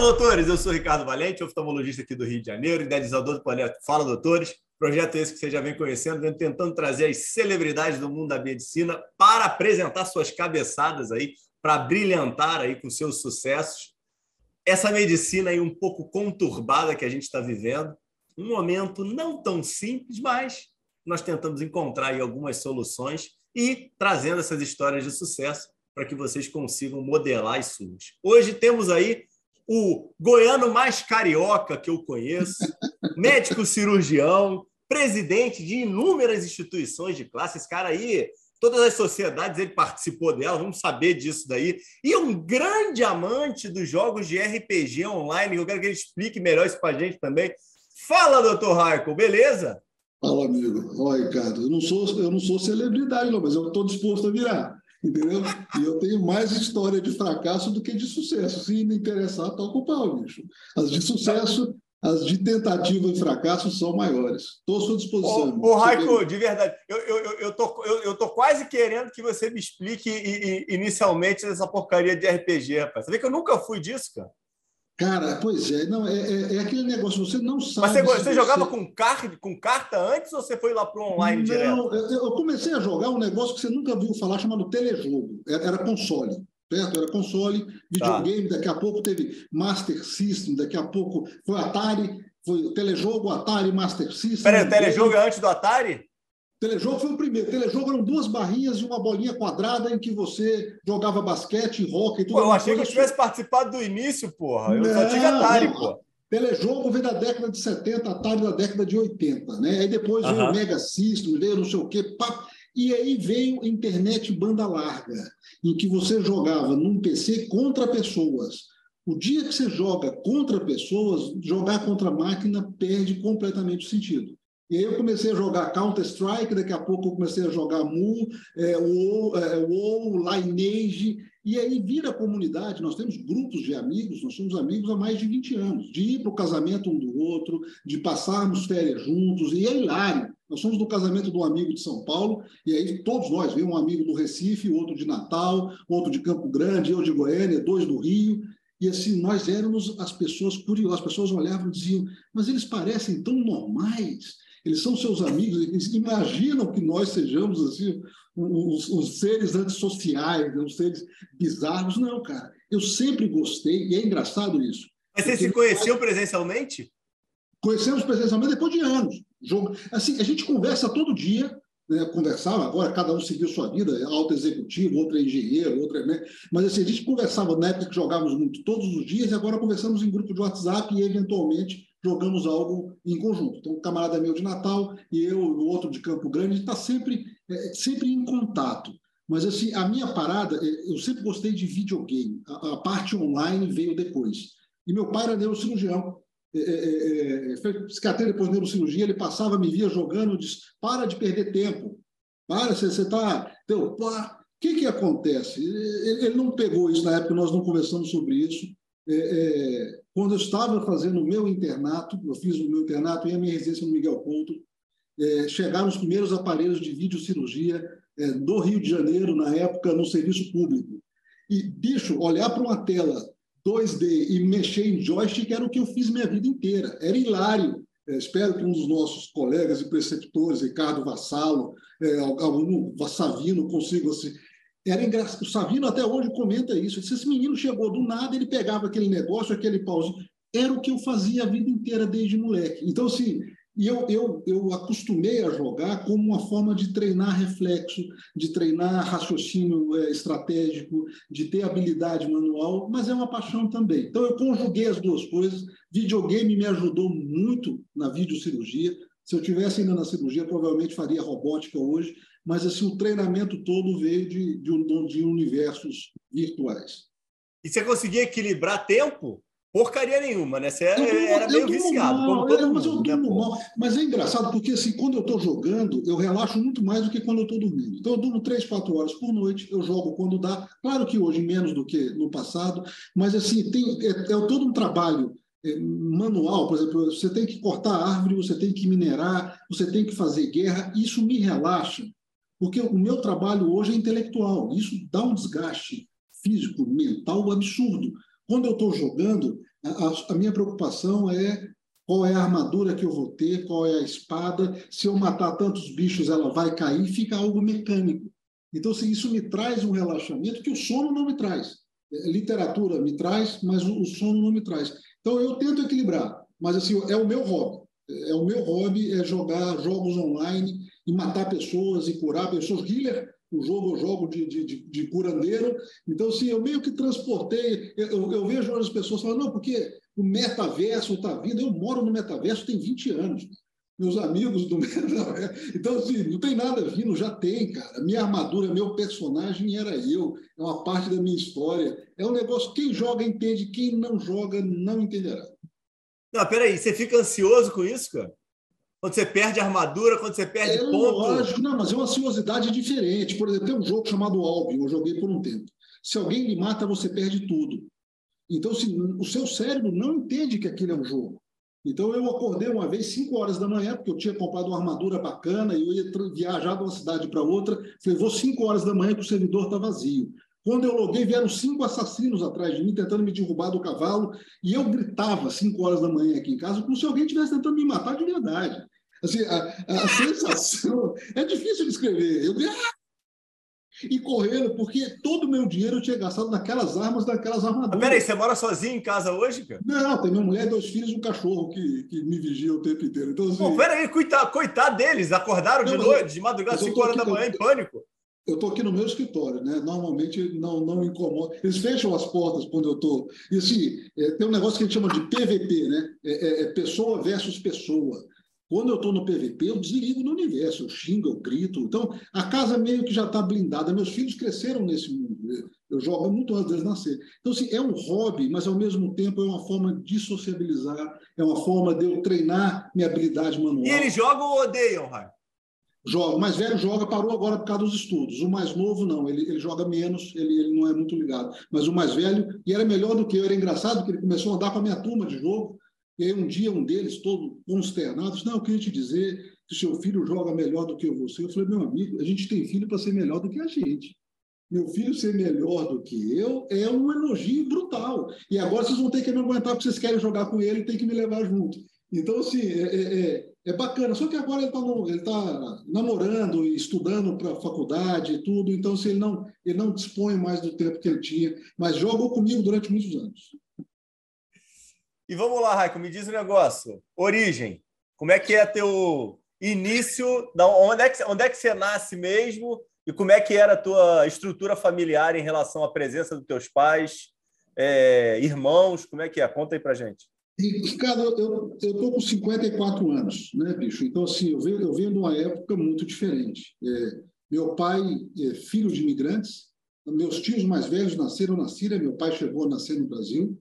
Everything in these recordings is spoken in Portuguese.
Doutores! Eu sou Ricardo Valente, oftalmologista aqui do Rio de Janeiro, idealizador do projeto Fala, doutores. Projeto esse que você já vem conhecendo, vem tentando trazer as celebridades do mundo da medicina para apresentar suas cabeçadas aí, para brilhantar aí com seus sucessos. Essa medicina aí um pouco conturbada que a gente está vivendo, um momento não tão simples, mas nós tentamos encontrar aí algumas soluções e trazendo essas histórias de sucesso para que vocês consigam modelar as suas. Hoje temos aí o goiano mais carioca que eu conheço, médico cirurgião, presidente de inúmeras instituições de classe. Esse cara aí, todas as sociedades ele participou dela, vamos saber disso daí. E um grande amante dos jogos de RPG online. Eu quero que ele explique melhor isso para a gente também. Fala, doutor Raico, beleza? Fala, amigo. Olha, Ricardo, eu não sou, eu não sou celebridade, não, mas eu estou disposto a virar entendeu? E eu tenho mais história de fracasso do que de sucesso. Se me interessar, toca o pau, bicho. As de sucesso, as de tentativa e fracasso são maiores. Estou à sua disposição. Ô, ô Raico, de verdade, eu, eu, eu, tô, eu, eu tô quase querendo que você me explique inicialmente essa porcaria de RPG, rapaz. Você vê que eu nunca fui disso, cara. Cara, pois é, não, é, é, é, aquele negócio, você não sabe. Mas você, você, você... jogava com, car com carta antes ou você foi lá para o online não, direto? Não, eu comecei a jogar um negócio que você nunca viu falar chamado telejogo. Era, era console. Certo? Era console, videogame, tá. daqui a pouco teve Master System, daqui a pouco foi Atari, foi telejogo, Atari, Master System. Peraí, o telejogo é antes do Atari? Telejogo foi o primeiro. Telejogo eram duas barrinhas e uma bolinha quadrada em que você jogava basquete, rock e tudo. Pô, eu achei que eu tivesse participado do início, porra. Eu não, só tinha Atari, não. Telejogo veio da década de 70, Atari da década de 80, né? Aí depois veio o Mega System, veio não sei o quê, pá. E aí veio a internet banda larga, em que você jogava num PC contra pessoas. O dia que você joga contra pessoas, jogar contra máquina perde completamente o sentido. E aí eu comecei a jogar Counter-Strike, daqui a pouco eu comecei a jogar Mu, é, WoW, é, WoW, Lineage, e aí vira comunidade, nós temos grupos de amigos, nós somos amigos há mais de 20 anos, de ir para o casamento um do outro, de passarmos férias juntos, e é hilário. Nós somos do casamento de um amigo de São Paulo, e aí todos nós, vem um amigo do Recife, outro de Natal, outro de Campo Grande, eu de Goiânia, dois do Rio, e assim, nós éramos as pessoas curiosas, as pessoas olhavam e diziam, mas eles parecem tão normais, eles são seus amigos, eles imaginam que nós sejamos assim, os, os seres antissociais, os seres bizarros. Não, cara, eu sempre gostei, e é engraçado isso. Mas vocês se conheciam presencialmente? Conhecemos presencialmente depois de anos. Jogo, assim, a gente conversa todo dia, né, conversava, agora cada um seguiu sua vida, alto executivo, outro é engenheiro, outro é. Mas assim, a gente conversava na época que jogávamos muito todos os dias, e agora conversamos em grupo de WhatsApp e eventualmente jogamos algo em conjunto. Então, um camarada meu de Natal e eu, o outro de Campo Grande, está sempre, é, sempre em contato. Mas, assim, a minha parada, é, eu sempre gostei de videogame. A, a parte online veio depois. E meu pai era neurocirurgião. É, é, é, foi psiquiatria, depois neurocirurgia. Ele passava, me via jogando, disse: para de perder tempo. Para, você está. O que, que acontece? Ele, ele não pegou isso na época, nós não conversamos sobre isso. É, é, quando eu estava fazendo o meu internato, eu fiz o meu internato e a minha residência no Miguel Couto, é, chegaram os primeiros aparelhos de videocirurgia é, do Rio de Janeiro, na época, no serviço público. E, bicho, olhar para uma tela 2D e mexer em joystick era o que eu fiz minha vida inteira. Era hilário. É, espero que um dos nossos colegas e preceptores, Ricardo Vassalo, é, algum Vassavino, consiga assim, era engraçado. O Savino até hoje comenta isso. Se esse menino chegou do nada, ele pegava aquele negócio, aquele pauzinho. Era o que eu fazia a vida inteira desde moleque. Então, assim, eu, eu, eu acostumei a jogar como uma forma de treinar reflexo, de treinar raciocínio é, estratégico, de ter habilidade manual, mas é uma paixão também. Então, eu conjuguei as duas coisas. Videogame me ajudou muito na videocirurgia. Se eu tivesse ainda na cirurgia, provavelmente faria robótica hoje, mas assim o treinamento todo veio de, de, de universos virtuais. E você conseguia equilibrar tempo? Porcaria nenhuma, né? Você era, era meio viciado, mal, é, mas mundo. Né, mal. Mas é engraçado, porque assim, quando eu estou jogando, eu relaxo muito mais do que quando eu estou dormindo. Então, eu durmo três, quatro horas por noite, eu jogo quando dá. Claro que hoje menos do que no passado, mas assim, tem, é, é todo um trabalho é, manual, por exemplo, você tem que cortar árvore, você tem que minerar, você tem que fazer guerra, isso me relaxa, porque o meu trabalho hoje é intelectual. Isso dá um desgaste físico, mental absurdo. Quando eu estou jogando, A, a, minha preocupação é qual é a armadura que eu vou ter, qual é a espada. Se eu matar tantos bichos, ela vai cair, fica algo mecânico. Então, assim, isso me traz um relaxamento que o sono não me traz. É, literatura me traz, mas o, o sono não me traz. Então, eu tento equilibrar, mas assim, é o meu hobby. É o meu hobby é jogar jogos online e matar pessoas e curar pessoas. Healer o jogo eu jogo de, de, de, de curandeiro. Então, assim, eu meio que transportei. Eu, eu vejo as pessoas falando, não, porque o metaverso está vindo. Eu moro no metaverso tem 20 anos. Meus amigos do metaverso. Então, assim, não tem nada vindo, já tem, cara. Minha armadura, meu personagem era eu. É uma parte da minha história. É um negócio, quem joga entende, quem não joga não entenderá. Não, peraí, você fica ansioso com isso, cara? Quando você perde armadura, quando você perde é, ponto. Lógico, não, mas é uma ansiosidade diferente. Por exemplo, tem um jogo chamado Albion, eu joguei por um tempo. Se alguém lhe mata, você perde tudo. Então, assim, o seu cérebro não entende que aquilo é um jogo. Então, eu acordei uma vez, 5 horas da manhã, porque eu tinha comprado uma armadura bacana e eu ia viajar de uma cidade para outra. Falei, vou 5 horas da manhã que o servidor está vazio. Quando eu loguei, vieram cinco assassinos atrás de mim, tentando me derrubar do cavalo, e eu gritava 5 horas da manhã aqui em casa, como se alguém estivesse tentando me matar de verdade. Assim, a, a sensação é difícil de escrever. Eu ah! e correndo, porque todo o meu dinheiro eu tinha gastado naquelas armas, naquelas armaduras. peraí, você mora sozinho em casa hoje, cara? Não, tem minha mulher, dois filhos e um cachorro que, que me vigia o tempo inteiro. Então, assim... Pô, peraí, coitado, coitado deles, acordaram não, de noite, de madrugada, 5 horas da manhã, em pânico. Eu estou aqui no meu escritório, né? Normalmente não, não incomoda. Eles fecham as portas quando eu estou. E assim, é, tem um negócio que a gente chama de PVP, né? É, é, é pessoa versus pessoa. Quando eu estou no PVP, eu desligo no universo, eu xingo, eu grito. Então, a casa meio que já está blindada. Meus filhos cresceram nesse mundo. Eu jogo muito antes deles nascer. Então, assim, é um hobby, mas ao mesmo tempo é uma forma de sociabilizar, é uma forma de eu treinar minha habilidade manual. E eles jogam ou odeiam, Raio? Joga. O mais velho joga, parou agora por causa dos estudos. O mais novo, não. Ele, ele joga menos, ele, ele não é muito ligado. Mas o mais velho, e era melhor do que eu. Era engraçado que ele começou a andar com a minha turma de jogo. E aí um dia um deles, todo consternado, disse, não, eu queria te dizer que seu filho joga melhor do que você. Eu falei, meu amigo, a gente tem filho para ser melhor do que a gente. Meu filho ser melhor do que eu é um elogio brutal. E agora vocês vão ter que me aguentar porque vocês querem jogar com ele e tem que me levar junto. Então, assim, é, é, é, é bacana. Só que agora ele está tá namorando e estudando para a faculdade e tudo. Então, assim, ele, não, ele não dispõe mais do tempo que ele tinha. Mas jogou comigo durante muitos anos. E vamos lá, Raico, me diz um negócio. Origem. Como é que é teu início? Onde é que, onde é que você nasce mesmo? E como é que era a tua estrutura familiar em relação à presença dos teus pais, é, irmãos? Como é que é? Conta aí pra gente. Ricardo, eu estou com 54 anos, né, bicho? Então, assim, eu venho, eu venho de uma época muito diferente. É, meu pai é filho de imigrantes, meus tios mais velhos nasceram na Síria, meu pai chegou a nascer no Brasil,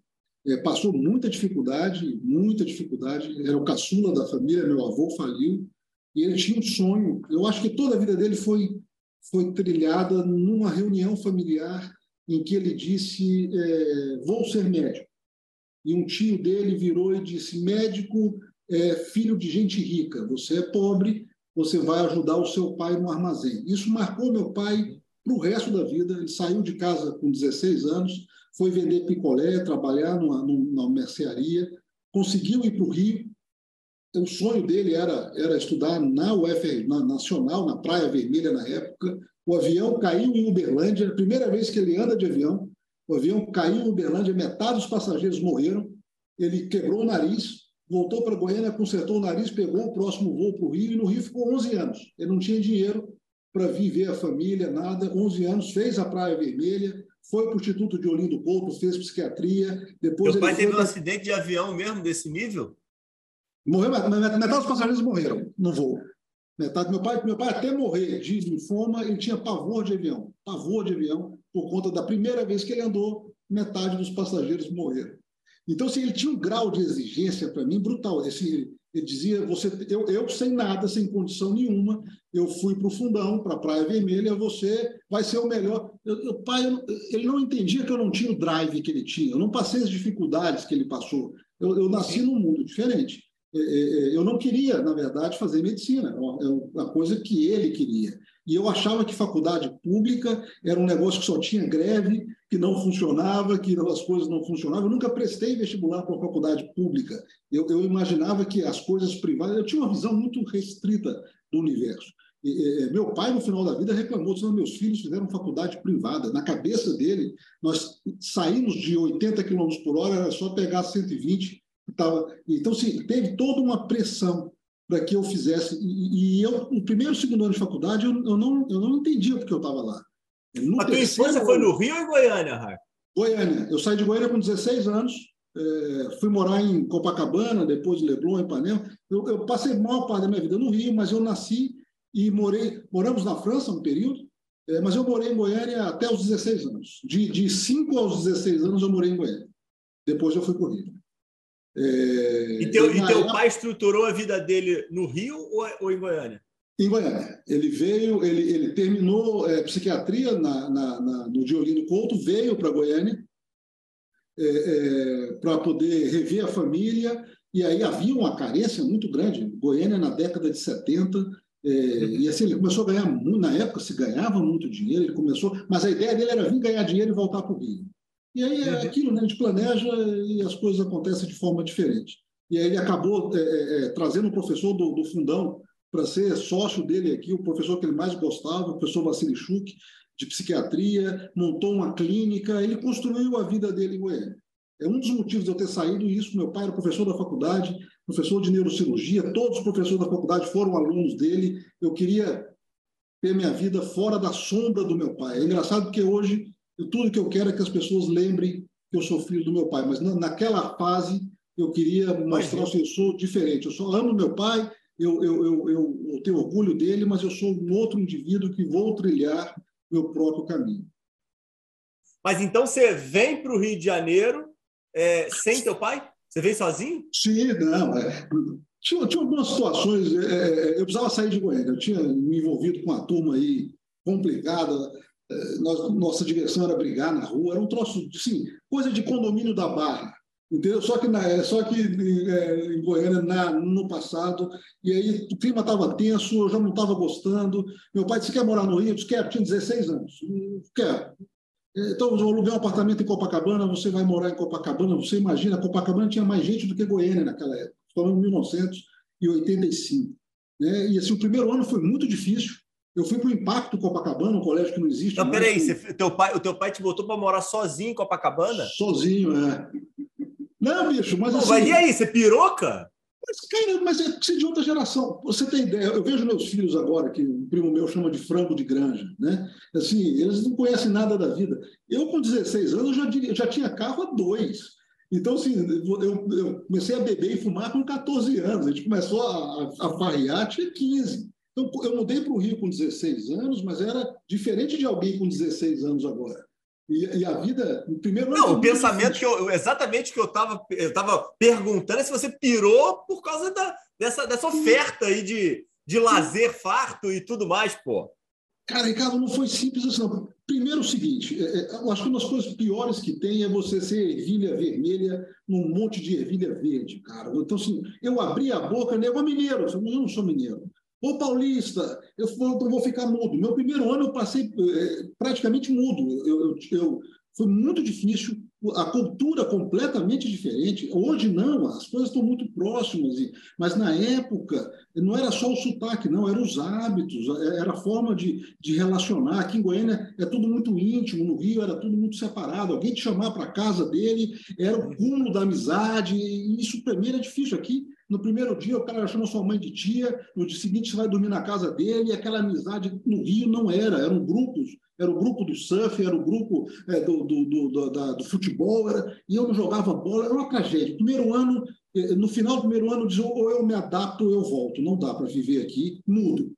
é, passou muita dificuldade, muita dificuldade. Era o caçula da família, meu avô faliu, e ele tinha um sonho. Eu acho que toda a vida dele foi, foi trilhada numa reunião familiar em que ele disse: é, Vou ser médico. E um tio dele virou e disse: Médico é filho de gente rica, você é pobre, você vai ajudar o seu pai no armazém. Isso marcou meu pai para o resto da vida. Ele saiu de casa com 16 anos foi vender picolé, trabalhar numa, numa mercearia, conseguiu ir para o Rio. O sonho dele era, era estudar na UFR, na Nacional, na Praia Vermelha na época. O avião caiu em Uberlândia, a primeira vez que ele anda de avião. O avião caiu em Uberlândia, metade dos passageiros morreram. Ele quebrou o nariz, voltou para Goiânia, consertou o nariz, pegou o próximo voo para o Rio e no Rio ficou 11 anos. Ele não tinha dinheiro para viver a família, nada. 11 anos, fez a Praia Vermelha, foi para o Instituto de Olindo Couto, fez psiquiatria. Depois Meu pai teve um acidente de avião mesmo desse nível? Morreu, metade dos passageiros morreram no voo. Metade, meu pai, meu pai até morrer de linfoma, ele tinha pavor de avião, pavor de avião, por conta da primeira vez que ele andou, metade dos passageiros morreram. Então, assim, ele tinha um grau de exigência para mim brutal. Esse, ele dizia, você, eu, eu sem nada, sem condição nenhuma, eu fui para o fundão, para a Praia Vermelha, você vai ser o melhor. O pai, ele não entendia que eu não tinha o drive que ele tinha, eu não passei as dificuldades que ele passou. Eu, eu nasci num mundo diferente. É, é, é, eu não queria, na verdade, fazer medicina, é uma coisa que ele queria. E eu achava que faculdade pública era um negócio que só tinha greve que não funcionava, que as coisas não funcionavam. Eu nunca prestei vestibular para uma faculdade pública. Eu, eu, imaginava que as coisas privadas. Eu tinha uma visão muito restrita do universo. E, e, meu pai, no final da vida, reclamou: dizendo, meus filhos fizeram faculdade privada. Na cabeça dele, nós saímos de 80 km por hora, era só pegar 120. Tava... Então, sim, teve toda uma pressão para que eu fizesse. E, e, eu, no primeiro e segundo ano de faculdade, eu, eu, não, eu não entendia porque eu estava lá. No a tua infância foi no Rio ou em Goiânia, Rai? Goiânia. Eu saí de Goiânia com 16 anos, é, fui morar em Copacabana, depois em Leblon, em Ipanema. Eu, eu passei a maior parte da minha vida no Rio, mas eu nasci e morei. Moramos na França um período, é, mas eu morei em Goiânia até os 16 anos. De, de 5 aos 16 anos eu morei em Goiânia. Depois eu fui para o Rio. É, e teu, e teu época... pai estruturou a vida dele no Rio ou, ou em Goiânia? Em Goiânia. Ele veio, ele, ele terminou é, psiquiatria na, na, na, no Diolino Couto, veio para Goiânia é, é, para poder rever a família, e aí havia uma carência muito grande. Goiânia, na década de 70, é, e assim, ele começou a ganhar, na época se ganhava muito dinheiro, ele começou, mas a ideia dele era vir ganhar dinheiro e voltar para o Rio. E aí é aquilo, né, a gente planeja e as coisas acontecem de forma diferente. E aí ele acabou é, é, é trazendo o professor do, do fundão para ser sócio dele aqui, o professor que ele mais gostava, o professor Vassili Chuk, de psiquiatria, montou uma clínica, ele construiu a vida dele em Goiânia. É um dos motivos de eu ter saído isso. Meu pai era professor da faculdade, professor de neurocirurgia, todos os professores da faculdade foram alunos dele. Eu queria ter minha vida fora da sombra do meu pai. É engraçado porque hoje tudo que eu quero é que as pessoas lembrem que eu sou filho do meu pai, mas naquela fase eu queria mostrar que eu sou diferente. Eu só amo meu pai, eu, eu, eu, eu, tenho orgulho dele, mas eu sou um outro indivíduo que vou trilhar meu próprio caminho. Mas então você vem para o Rio de Janeiro é, sem teu pai? Você vem sozinho? Sim, não. É, tinha, tinha algumas situações. É, é, eu precisava sair de Goiânia. Eu tinha me envolvido com uma turma aí complicada. É, nós, nossa diversão era brigar na rua. Era um troço, assim, coisa de condomínio da Barra. Entendeu? Só que, na, só que é, em Goiânia, na, no passado, e aí o clima estava tenso, eu já não estava gostando. Meu pai disse: quer morar no Rio? Eu disse: quer, tinha 16 anos. Quer. Então, eu aluguei um apartamento em Copacabana, você vai morar em Copacabana, você imagina, Copacabana tinha mais gente do que Goiânia naquela época, falando em 1985. Né? E assim, o primeiro ano foi muito difícil. Eu fui para o Impacto Copacabana, um colégio que não existe. Não, peraí, você, teu pai, o teu pai te botou para morar sozinho em Copacabana? Sozinho, é. Não, bicho, mas Pô, assim... Mas e aí, você pirou, cara? Mas, cara, mas é de outra geração. Você tem ideia? Eu vejo meus filhos agora, que um primo meu chama de frango de granja, né? Assim, eles não conhecem nada da vida. Eu, com 16 anos, já, já tinha carro a dois. Então, assim, eu, eu, comecei a beber e fumar com 14 anos. A gente começou a, a, a farrear, tinha 15. Então, eu mudei para o Rio com 16 anos, mas era diferente de alguém com 16 anos agora. E, e, a vida, no primeiro Não, o pensamento que eu, exatamente que eu estava eu tava perguntando é se você pirou por causa da, dessa, dessa oferta aí de, de lazer farto e tudo mais, pô. Cara, Ricardo, não foi simples assim, não. Primeiro, o seguinte: é, é, eu acho que uma das coisas piores que tem é você ser ervilha vermelha num monte de ervilha verde, cara. Então, assim, eu abri a boca, nego, mineiro, eu não sou mineiro. Ô Paulista, eu vou, ficar mudo. Meu primeiro ano eu passei é, praticamente mudo. Eu, eu, eu, foi muito difícil, a cultura completamente diferente. Hoje não, as coisas estão muito próximas, mas na época não era só o sotaque, não, eram os hábitos, era a forma de, de relacionar. Aqui em Goiânia é tudo muito íntimo, no Rio era tudo muito separado. Alguém te chamar para a casa dele era o cúmulo da amizade, e isso para mim era difícil. Aqui no primeiro dia, o cara chama sua mãe de tia, no dia seguinte, você vai dormir na casa dele, e aquela amizade no Rio não era, eram grupos, era o grupo do surf, era o grupo é, do, do, do, da, do futebol, era, e eu não jogava bola, era uma tragédia. Primeiro ano, eh, no final do primeiro ano, dizia, ou eu me adapto ou eu volto, não dá para viver aqui, mudo.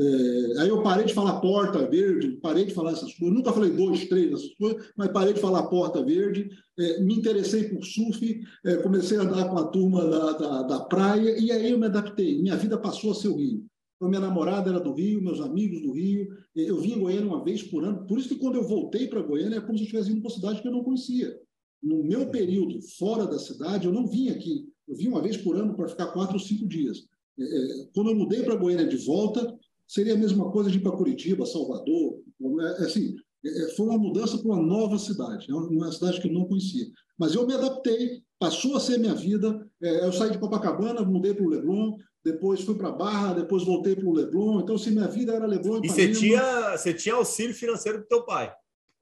É, aí eu parei de falar porta verde, parei de falar essas coisas, nunca falei dois, três, essas coisas, mas parei de falar porta verde, é, me interessei por surf, é, comecei a andar com a turma da, da, da, praia, e aí eu me adaptei. Minha vida passou a ser o Rio. Então, minha namorada era do Rio, meus amigos do Rio, eu vim em Goiânia uma vez por ano, por isso que quando eu voltei para Goiânia é como se eu estivesse indo para uma cidade que eu não conhecia. No meu período fora da cidade, eu não vim aqui, eu vim uma vez por ano para ficar quatro ou cinco dias. É, é, quando eu mudei para Goiânia de volta, seria a mesma coisa de ir para Curitiba, Salvador. É, assim, É, foi uma mudança para uma nova cidade, uma cidade que eu não conhecia. Mas eu me adaptei, passou a ser minha vida. Eu saí de Copacabana, mudei para o Leblon, depois fui para Barra, depois voltei para o Leblon. Então, assim, minha vida era Leblon e E você tinha, você tinha auxílio financeiro do teu pai?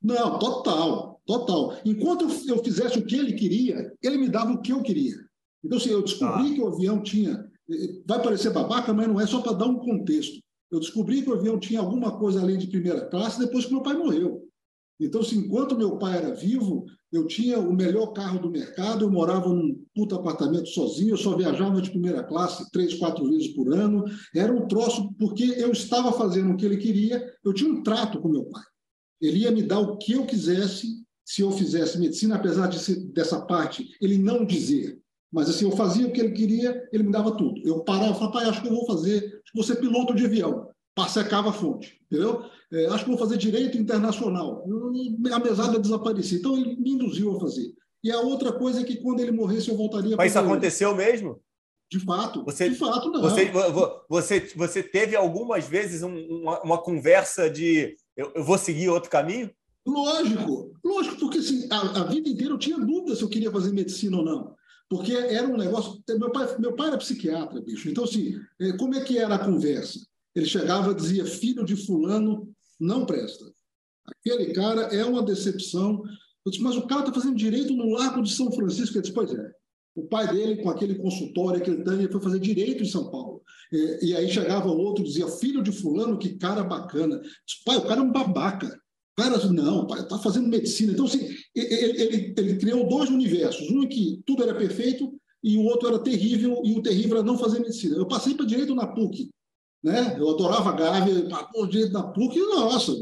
Não, total, total. Enquanto eu fizesse o que ele queria, ele me dava o que eu queria. Então, assim, eu descobri ah. que o avião tinha. Vai parecer babaca, mas não é só para dar um contexto. Eu descobri que o avião tinha alguma coisa além de primeira classe depois que meu pai morreu. Então, assim, enquanto meu pai era vivo, eu tinha o melhor carro do mercado, eu morava num puto apartamento sozinho, eu só viajava de primeira classe três, quatro vezes por ano. Era um troço, porque eu estava fazendo o que ele queria, eu tinha um trato com meu pai. Ele ia me dar o que eu quisesse se eu fizesse medicina, apesar de dessa parte ele não dizer. Mas assim, eu fazia o que ele queria, ele me dava tudo. Eu parava e falava, pai, acho que eu vou fazer, acho que vou ser piloto de avião. Passecava a fonte, entendeu? É, acho que vou fazer direito internacional. A mesada desaparecia. Então, ele me induziu a fazer. E a outra coisa é que quando ele morresse, eu voltaria Mas isso aconteceu mesmo? De fato. Você, de fato, não. Você, você, você teve algumas vezes uma, uma conversa de eu, eu, vou seguir outro caminho? Lógico, lógico, porque assim, a, a vida inteira eu tinha dúvida se eu queria fazer medicina ou não. Porque era um negócio. Meu pai, meu pai era psiquiatra, bicho. Então, assim, é, como é que era a conversa? Ele chegava e dizia: filho de Fulano não presta. Aquele cara é uma decepção. Eu disse, mas o cara está fazendo direito no Largo de São Francisco. Ele disse: pois é. O pai dele, com aquele consultório, aquele tanto, ele foi fazer direito em São Paulo. E, e aí chegava outro e dizia: filho de Fulano, que cara bacana. Disse, pai, o cara é um babaca cara não, está fazendo medicina. Então, assim, ele, ele, ele, criou dois universos. Um em que tudo era perfeito e o outro era terrível, e o terrível era não fazer medicina. Eu passei para direito na PUC. Né? Eu adorava Gávea, pô, direito na PUC, nossa,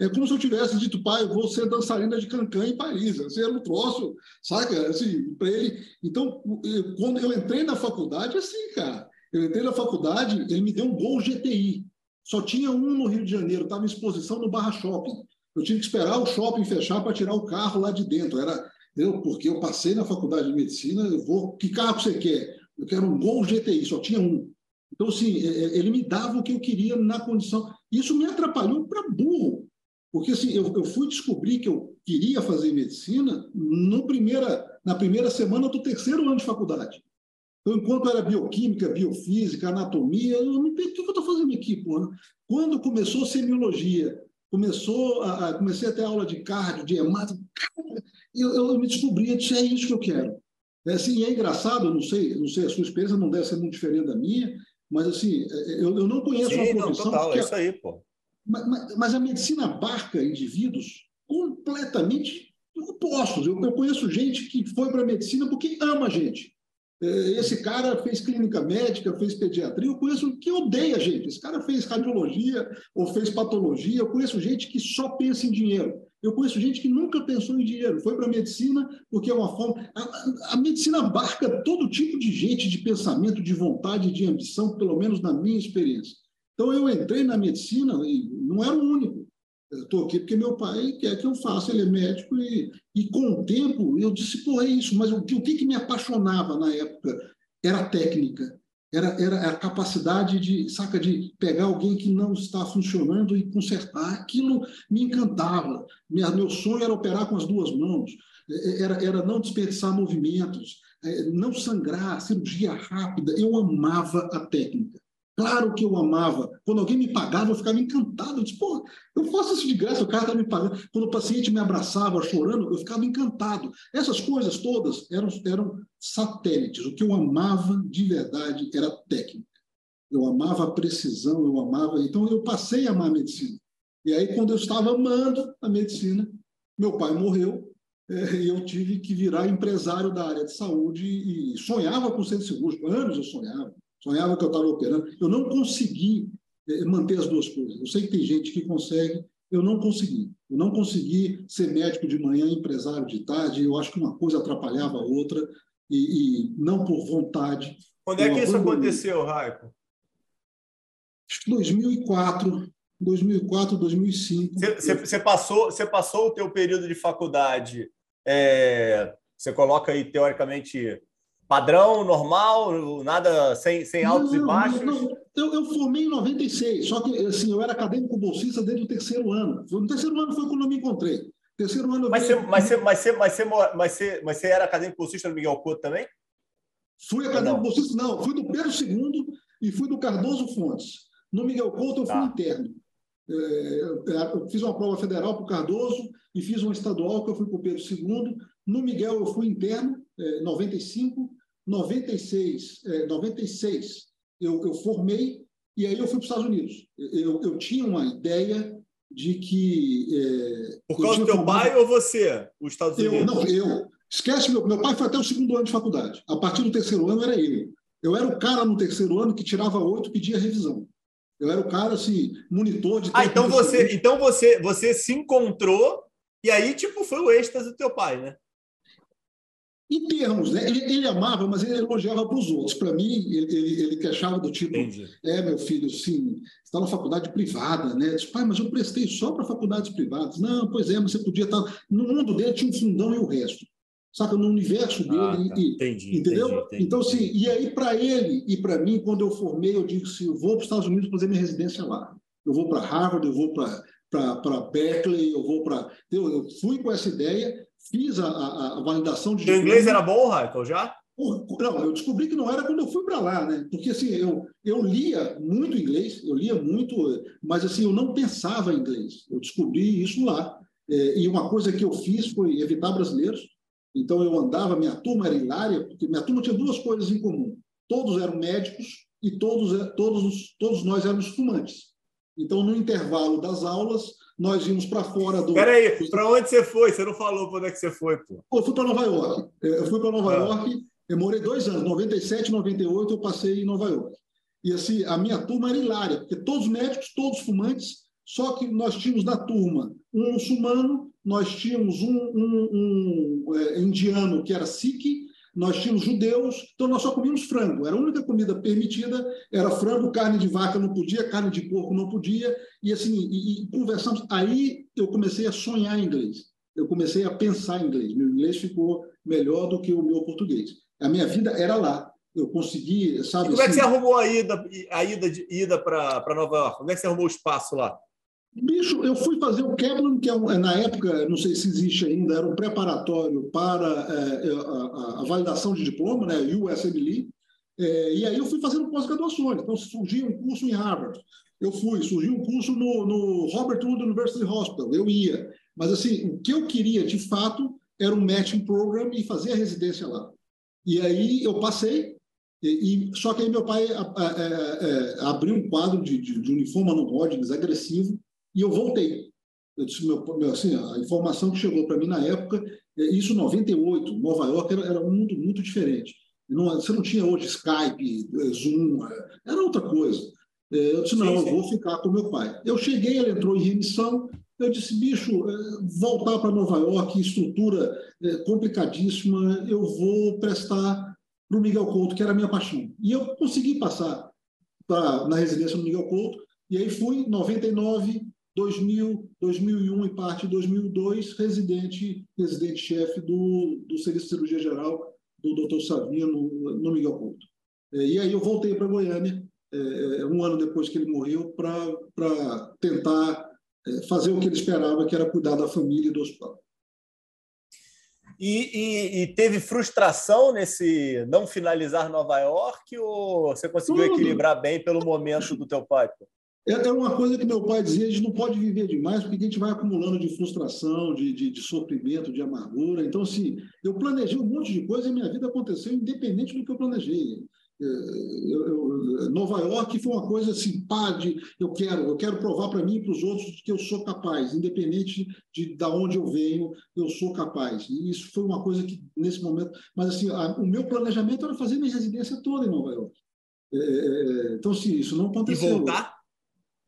é como se eu tivesse dito, pai, eu vou ser dançarina de cancan em Paris. Assim, era um troço, saca? Assim, para ele. Então, quando eu entrei na faculdade, assim, cara, eu entrei na faculdade, ele me deu um gol GTI. Só tinha um no Rio de Janeiro, estava em exposição no Barra Shopping. Eu tinha que esperar o shopping fechar para tirar o carro lá de dentro. Era eu, porque eu passei na faculdade de medicina, eu vou. Que carro você quer? Eu quero um Gol GTI, só tinha um. Então, assim, é, é, ele me dava o que eu queria na condição. Isso me atrapalhou para burro. Porque assim, eu, eu, fui descobrir que eu queria fazer medicina no primeira, na primeira semana do terceiro ano de faculdade. Então, enquanto era bioquímica, biofísica, anatomia, eu me perguntei o que eu estou fazendo aqui, porra? Quando começou semiologia, começou a, a, comecei a ter aula de cardio, de hemácia, eu, eu me descobri, disse, é isso que eu quero. É, assim, é engraçado, não sei, não sei, a sua experiência não deve ser muito diferente da minha, mas assim, é, eu, eu não conheço Sim, uma profissão... Não, total, é isso aí, pô. Mas, mas, mas, a medicina abarca indivíduos completamente opostos. Eu, eu conheço gente que foi para a medicina porque ama a gente. É, esse cara fez clínica médica, fez pediatria. Eu conheço que odeia gente. Esse cara fez radiologia ou fez patologia. Eu conheço gente que só pensa em dinheiro. Eu conheço gente que nunca pensou em dinheiro. Foi para a medicina porque é uma forma. A, a, medicina abarca todo tipo de gente, de pensamento, de vontade, de ambição, pelo menos na minha experiência. Então eu entrei na medicina e não era o único. Estou aqui porque meu pai quer que eu faça, ele é médico, e, e com o tempo eu disse, pô, é isso, mas o que, o que me apaixonava na época era a técnica, era, era a capacidade de, saca, de pegar alguém que não está funcionando e consertar. Aquilo me encantava. Minha, meu sonho era operar com as duas mãos, é, é, era, era não desperdiçar movimentos, é, não sangrar, cirurgia rápida. Eu amava a técnica. Claro que eu amava. Quando alguém me pagava, eu ficava encantado. Eu disse, pô, eu faço isso de graça, o cara está me pagando. Quando o paciente me abraçava chorando, eu ficava encantado. Essas coisas todas eram, eram satélites. O que eu amava de verdade era técnica. Eu amava a precisão, eu amava. Então, eu passei a amar a medicina. E aí, quando eu estava amando a medicina, meu pai morreu é, e eu tive que virar empresário da área de saúde e sonhava com centro cirúrgico. Anos eu sonhava sonhava que eu estava operando. Eu não consegui eh, manter as duas coisas. Eu sei que tem gente que consegue, eu não consegui. Eu não consegui ser médico de manhã, empresário de tarde. Eu acho que uma coisa atrapalhava a outra e, e não por vontade. Quando é que isso aconteceu, Raico? Acho que 2004, 2004, 2005. Você passou, você passou o teu período de faculdade, é, você coloca aí teoricamente padrão, normal, nada sem, sem altos não, e baixos? Não, eu, eu, formei em 96, só que assim, eu era acadêmico bolsista desde o terceiro ano. No terceiro ano foi quando eu me encontrei. Terceiro ano mas, você, mas, você, mas, você, mas, você, mas, você, mas você era acadêmico bolsista no Miguel Couto também? Fui acadêmico bolsista, não. Fui do Pedro II e fui do Cardoso Fontes. No Miguel Couto eu fui tá. interno. É, eu fiz uma prova federal para o Cardoso e fiz uma estadual que eu fui para o Pedro II. No Miguel eu fui interno, é, 95, 96, é, 96 eu, eu formei e aí eu fui para os Estados Unidos. Eu, eu tinha uma ideia de que. É, Por causa do teu formado... pai ou você, os Estados Unidos? Eu, não, eu. Esquece, meu, meu pai foi até o segundo ano de faculdade. A partir do terceiro ano era eu. Eu era o cara no terceiro ano que tirava oito e pedia revisão. Eu era o cara, assim, monitor de. Ah, então você, então você, você se encontrou e aí, tipo, foi o êxtase do teu pai, né? Em termos, né? Ele, ele amava, mas ele elogiava para os outros. Para mim, ele, ele, ele queixava do tipo: Entendi. é, meu filho, sim, está na faculdade privada, né? Disse, pai, mas eu prestei só para faculdades privadas. Não, pois é, mas você podia estar. Tá, no mundo dele tinha um fundão e o resto. Saca? No universo dele. Ah, tá. e, entendi, entendeu? Entendi, entendi. Então, assim, e aí, para ele e para mim, quando eu formei, eu disse: assim, eu vou para os Estados Unidos fazer minha residência lá. Eu vou para Harvard, eu vou para Berkeley, eu vou para. Eu fui com essa ideia fiz a, a, a validação de. Inglês era bom, Raikal, já? Não, eu descobri que não era quando eu fui para lá, né? Porque assim, eu, eu lia muito inglês, eu lia muito, mas assim, eu não pensava em inglês. Eu descobri isso lá. É, e uma coisa que eu fiz foi evitar brasileiros. Então eu andava, minha turma era hilária, porque minha turma tinha duas coisas em comum. Todos eram médicos e todos, todos, todos nós éramos fumantes. Então, no intervalo das aulas, nós íamos para fora do. Peraí, para onde você foi? Você não falou para onde é que você foi, pô. Eu fui para Nova York. É, eu fui para Nova ah. York, eu morei dois anos, 97, 98, eu passei em Nova York. E assim, a minha turma era hilária, porque todos médicos, todos fumantes, só que nós tínhamos na turma um muçulmano, nós tínhamos um, um, um é, indiano que era Sikh, nós tínhamos judeus, então nós só comíamos frango. Era a única comida permitida, era frango, carne de vaca não podia, carne de porco não podia, e assim, e, e conversamos. Aí eu comecei a sonhar em inglês. Eu comecei a pensar em inglês. Meu inglês ficou melhor do que o meu português. A minha vida era lá. Eu consegui, sabe? E como assim, é que assim você arrumou a ida, a ida, ida para Nova York? Como é que você arrumou o espaço lá? Bicho, eu fui fazer o Kaplan, que é, é, na época, não sei se existe ainda, era um preparatório para é, é a, a, validação de diploma, né, USMLE, é, e aí eu fui fazendo pós-graduações. Então, surgia um curso em Harvard, eu fui, surgiu um curso no, no Robert Wood University Hospital, eu ia. Mas, assim, o que eu queria, de fato, era um matching program e fazer a residência lá. E aí eu passei, e, e, só que aí meu pai a, a, a, abriu um quadro de, de, de no Rodgers agressivo, e eu voltei. Eu disse, meu, meu, assim, a informação que chegou para mim na época, é, isso 98, Nova York era, era um mundo muito diferente. Não, você não tinha hoje Skype, é, Zoom, é, era outra coisa. Eu disse, não, sim, sim. eu vou ficar com meu pai. Eu cheguei, ele entrou em remissão, eu disse, bicho, voltar para Nova York, estrutura complicadíssima, eu vou prestar para o Miguel Couto, que era a minha paixão. E eu consegui passar pra, na residência do Miguel Couto, e aí fui, 99, 2000, 2001 e parte de 2002, residente, residente-chefe do, do Serviço de Cirurgia Geral do Dr. Savino, no Miguel Couto. É, e aí eu voltei para Goiânia, é, é, um ano depois que ele morreu, para tentar fazer o que ele esperava, que era cuidar da família e do hospital. E, e, e, teve frustração nesse não finalizar Nova York ou você conseguiu Tudo. equilibrar bem pelo momento do teu pai? É, é uma coisa que meu pai dizia: a gente não pode viver demais, porque a gente vai acumulando de frustração, de, de, de sofrimento, de amargura. Então, assim, eu planejei um monte de coisa e minha vida aconteceu independente do que eu planejei. É, eu, eu, Nova York foi uma coisa assim, pá, de, eu quero, eu quero provar para mim e para os outros que eu sou capaz, independente de da onde eu venho, eu sou capaz. E isso foi uma coisa que nesse momento, mas assim, a, o meu planejamento era fazer minha residência toda em Nova York. É, é, então, assim, isso não aconteceu. E voltar?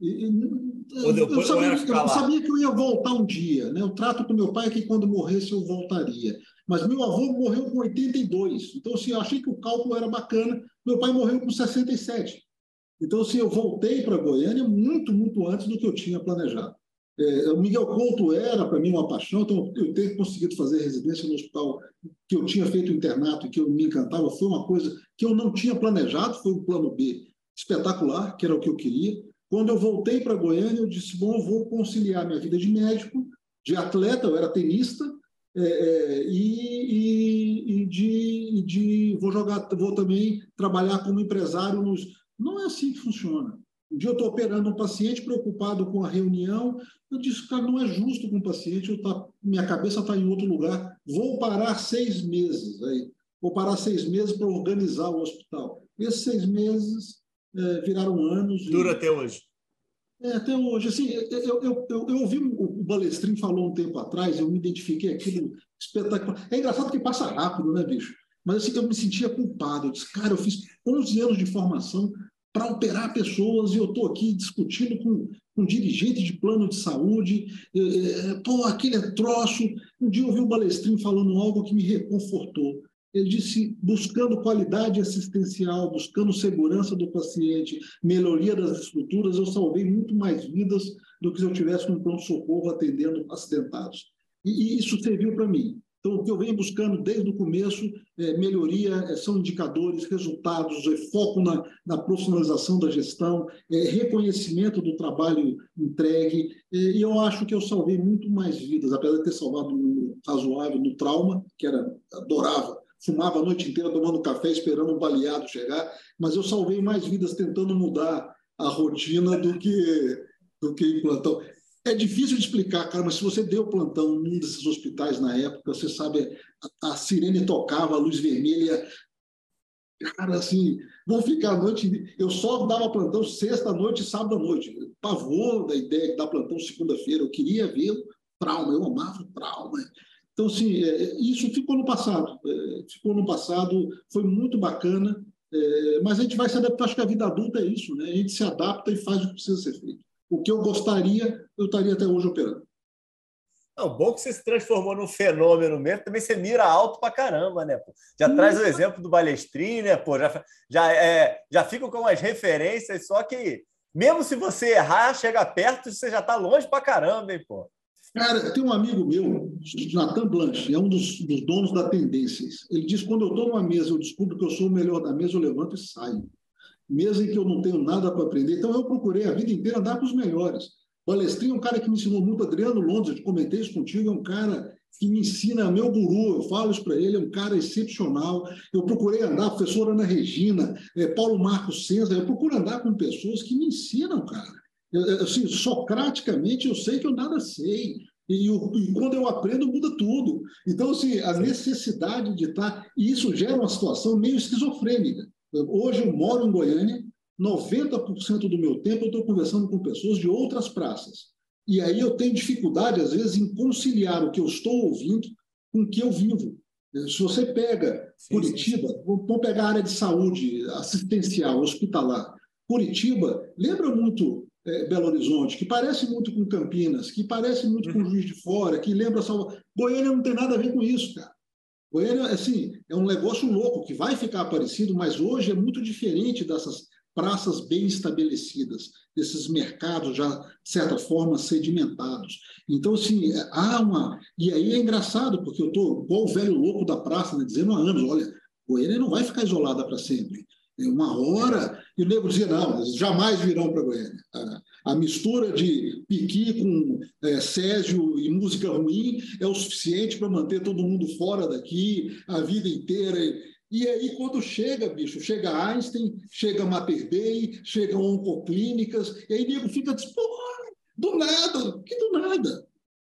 E, eu, sabia, eu sabia, que eu ia voltar um dia. Né? O trato com meu pai é que quando morresse eu voltaria. Mas meu avô morreu com 82. Então, assim, eu achei que o cálculo era bacana. Meu pai morreu com 67. Então, assim, eu voltei para Goiânia muito, muito antes do que eu tinha planejado. É, o Miguel Couto era, para mim, uma paixão, então eu ter conseguido fazer residência no hospital que eu tinha feito internato e que eu me encantava, foi uma coisa que eu não tinha planejado, foi um plano B espetacular, que era o que eu queria. Quando eu voltei para Goiânia, eu disse: bom, eu vou conciliar minha vida de médico, de atleta, eu era tenista, é, é, e, e, de, de, vou jogar, vou também trabalhar como empresário nos. Não é assim que funciona. Um dia eu estou operando um paciente preocupado com a reunião, eu disse, cara, não é justo com o paciente, eu tá, minha cabeça está em outro lugar, vou parar seis meses aí, vou parar seis meses para organizar o hospital. Esses seis meses é, viraram anos. Dura e... até hoje. É, até hoje. Assim, eu, eu, eu, eu ouvi o Balestrin falou um tempo atrás, eu me identifiquei aquilo espetacular. É engraçado que passa rápido, né, bicho? Mas assim, eu me sentia culpado. Eu disse, cara, eu fiz 11 anos de formação para operar pessoas e eu estou aqui discutindo com, com dirigente de plano de saúde. É, é, pô, aquele é troço. Um dia eu ouvi o Balestrin falando algo que me reconfortou. Ele disse, buscando qualidade assistencial, buscando segurança do paciente, melhoria das estruturas, eu salvei muito mais vidas do que se eu tivesse um pronto-socorro atendendo acidentados. E, e isso serviu para mim. Então, o que eu venho buscando desde o começo é melhoria, é, são indicadores, resultados, é foco na, na profissionalização da gestão, é, reconhecimento do trabalho entregue. E eu acho que eu salvei muito mais vidas, apesar de ter salvado um razoável no trauma, que era adorava fumava a noite inteira tomando café, esperando um baleado chegar, mas eu salvei mais vidas tentando mudar a rotina do que, do que em plantão. É difícil de explicar, cara, mas se você deu plantão num desses hospitais na época, você sabe, a, a sirene tocava, a luz vermelha, cara, assim, vão ficar a noite. Eu só dava plantão sexta noite e sábado à noite. Pavor da ideia de dar plantão segunda-feira. Eu queria ver trauma, eu amava trauma. Então, assim, é, isso ficou no passado. É, ficou no passado, foi muito bacana, é, mas a gente vai se adaptar. Acho que a vida adulta é isso, né? A gente se adapta e faz o que precisa ser feito. O que eu gostaria, eu estaria até hoje operando. Não, bom que você se transformou num fenômeno mesmo, também você mira alto pra caramba, né? Pô? Já traz o exemplo do Balestrin, né? Pô, já, já, é, já fica com as referências, só que mesmo se você errar, chega perto, você já tá longe pra caramba, hein, pô? Cara, tem um amigo meu, Nathan Blanche, é um dos, dos donos da Tendências. Ele diz: quando eu estou numa mesa, eu descubro que eu sou o melhor da mesa, eu levanto e saio. Mesa em que eu não tenho nada para aprender. Então, eu procurei a vida inteira andar com os melhores. O Alestrinho é um cara que me ensinou muito. Adriano Londres, comentei isso contigo, é um cara que me ensina, é meu guru, eu falo isso para ele, é um cara excepcional. Eu procurei andar, professora Ana Regina, é, Paulo Marcos Senza, eu procuro andar com pessoas que me ensinam, cara. Assim, socraticamente, eu sei que eu nada sei. E, e, quando eu aprendo, muda tudo. Então, assim, a necessidade de estar. E isso gera uma situação meio esquizofrênica. Hoje eu moro em Goiânia, 90% do meu tempo eu estou conversando com pessoas de outras praças. E aí eu tenho dificuldade, às vezes, em conciliar o que eu estou ouvindo com o que eu vivo. Se você pega sim, Curitiba, sim. vamos pegar a área de saúde assistencial, hospitalar. Curitiba lembra muito é, Belo Horizonte, que parece muito com Campinas, que parece muito com uhum. Juiz de Fora, que lembra Salvador. Goiânia não tem nada a ver com isso, cara. Goiânia, assim, é um negócio louco, que vai ficar parecido, mas hoje é muito diferente dessas praças bem estabelecidas, desses mercados já, de certa forma, sedimentados. Então, assim, há uma... E aí é engraçado, porque eu estou igual o velho louco da praça, né, dizendo há anos, olha, Goiânia não vai ficar isolada para sempre uma hora, e o nego dizia, não, jamais virão para Goiânia. A, a, mistura de piqui com é, Césio e música ruim é o suficiente para manter todo mundo fora daqui a vida inteira. E aí, quando chega, bicho, chega Einstein, chega Mater Dei, chegam oncoclínicas, e aí o nego fica, pô, do nada, que do nada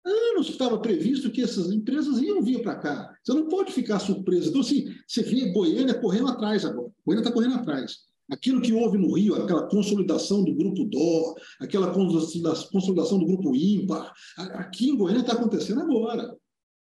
anos que estava previsto que essas empresas iam vir para cá. Você não pode ficar surpreso. Então, assim, você vê Goiânia correndo atrás agora. Goiânia está correndo atrás. Aquilo que houve no Rio, aquela consolidação do grupo DOR, aquela consolidação do grupo ímpar, aqui em Goiânia está acontecendo agora.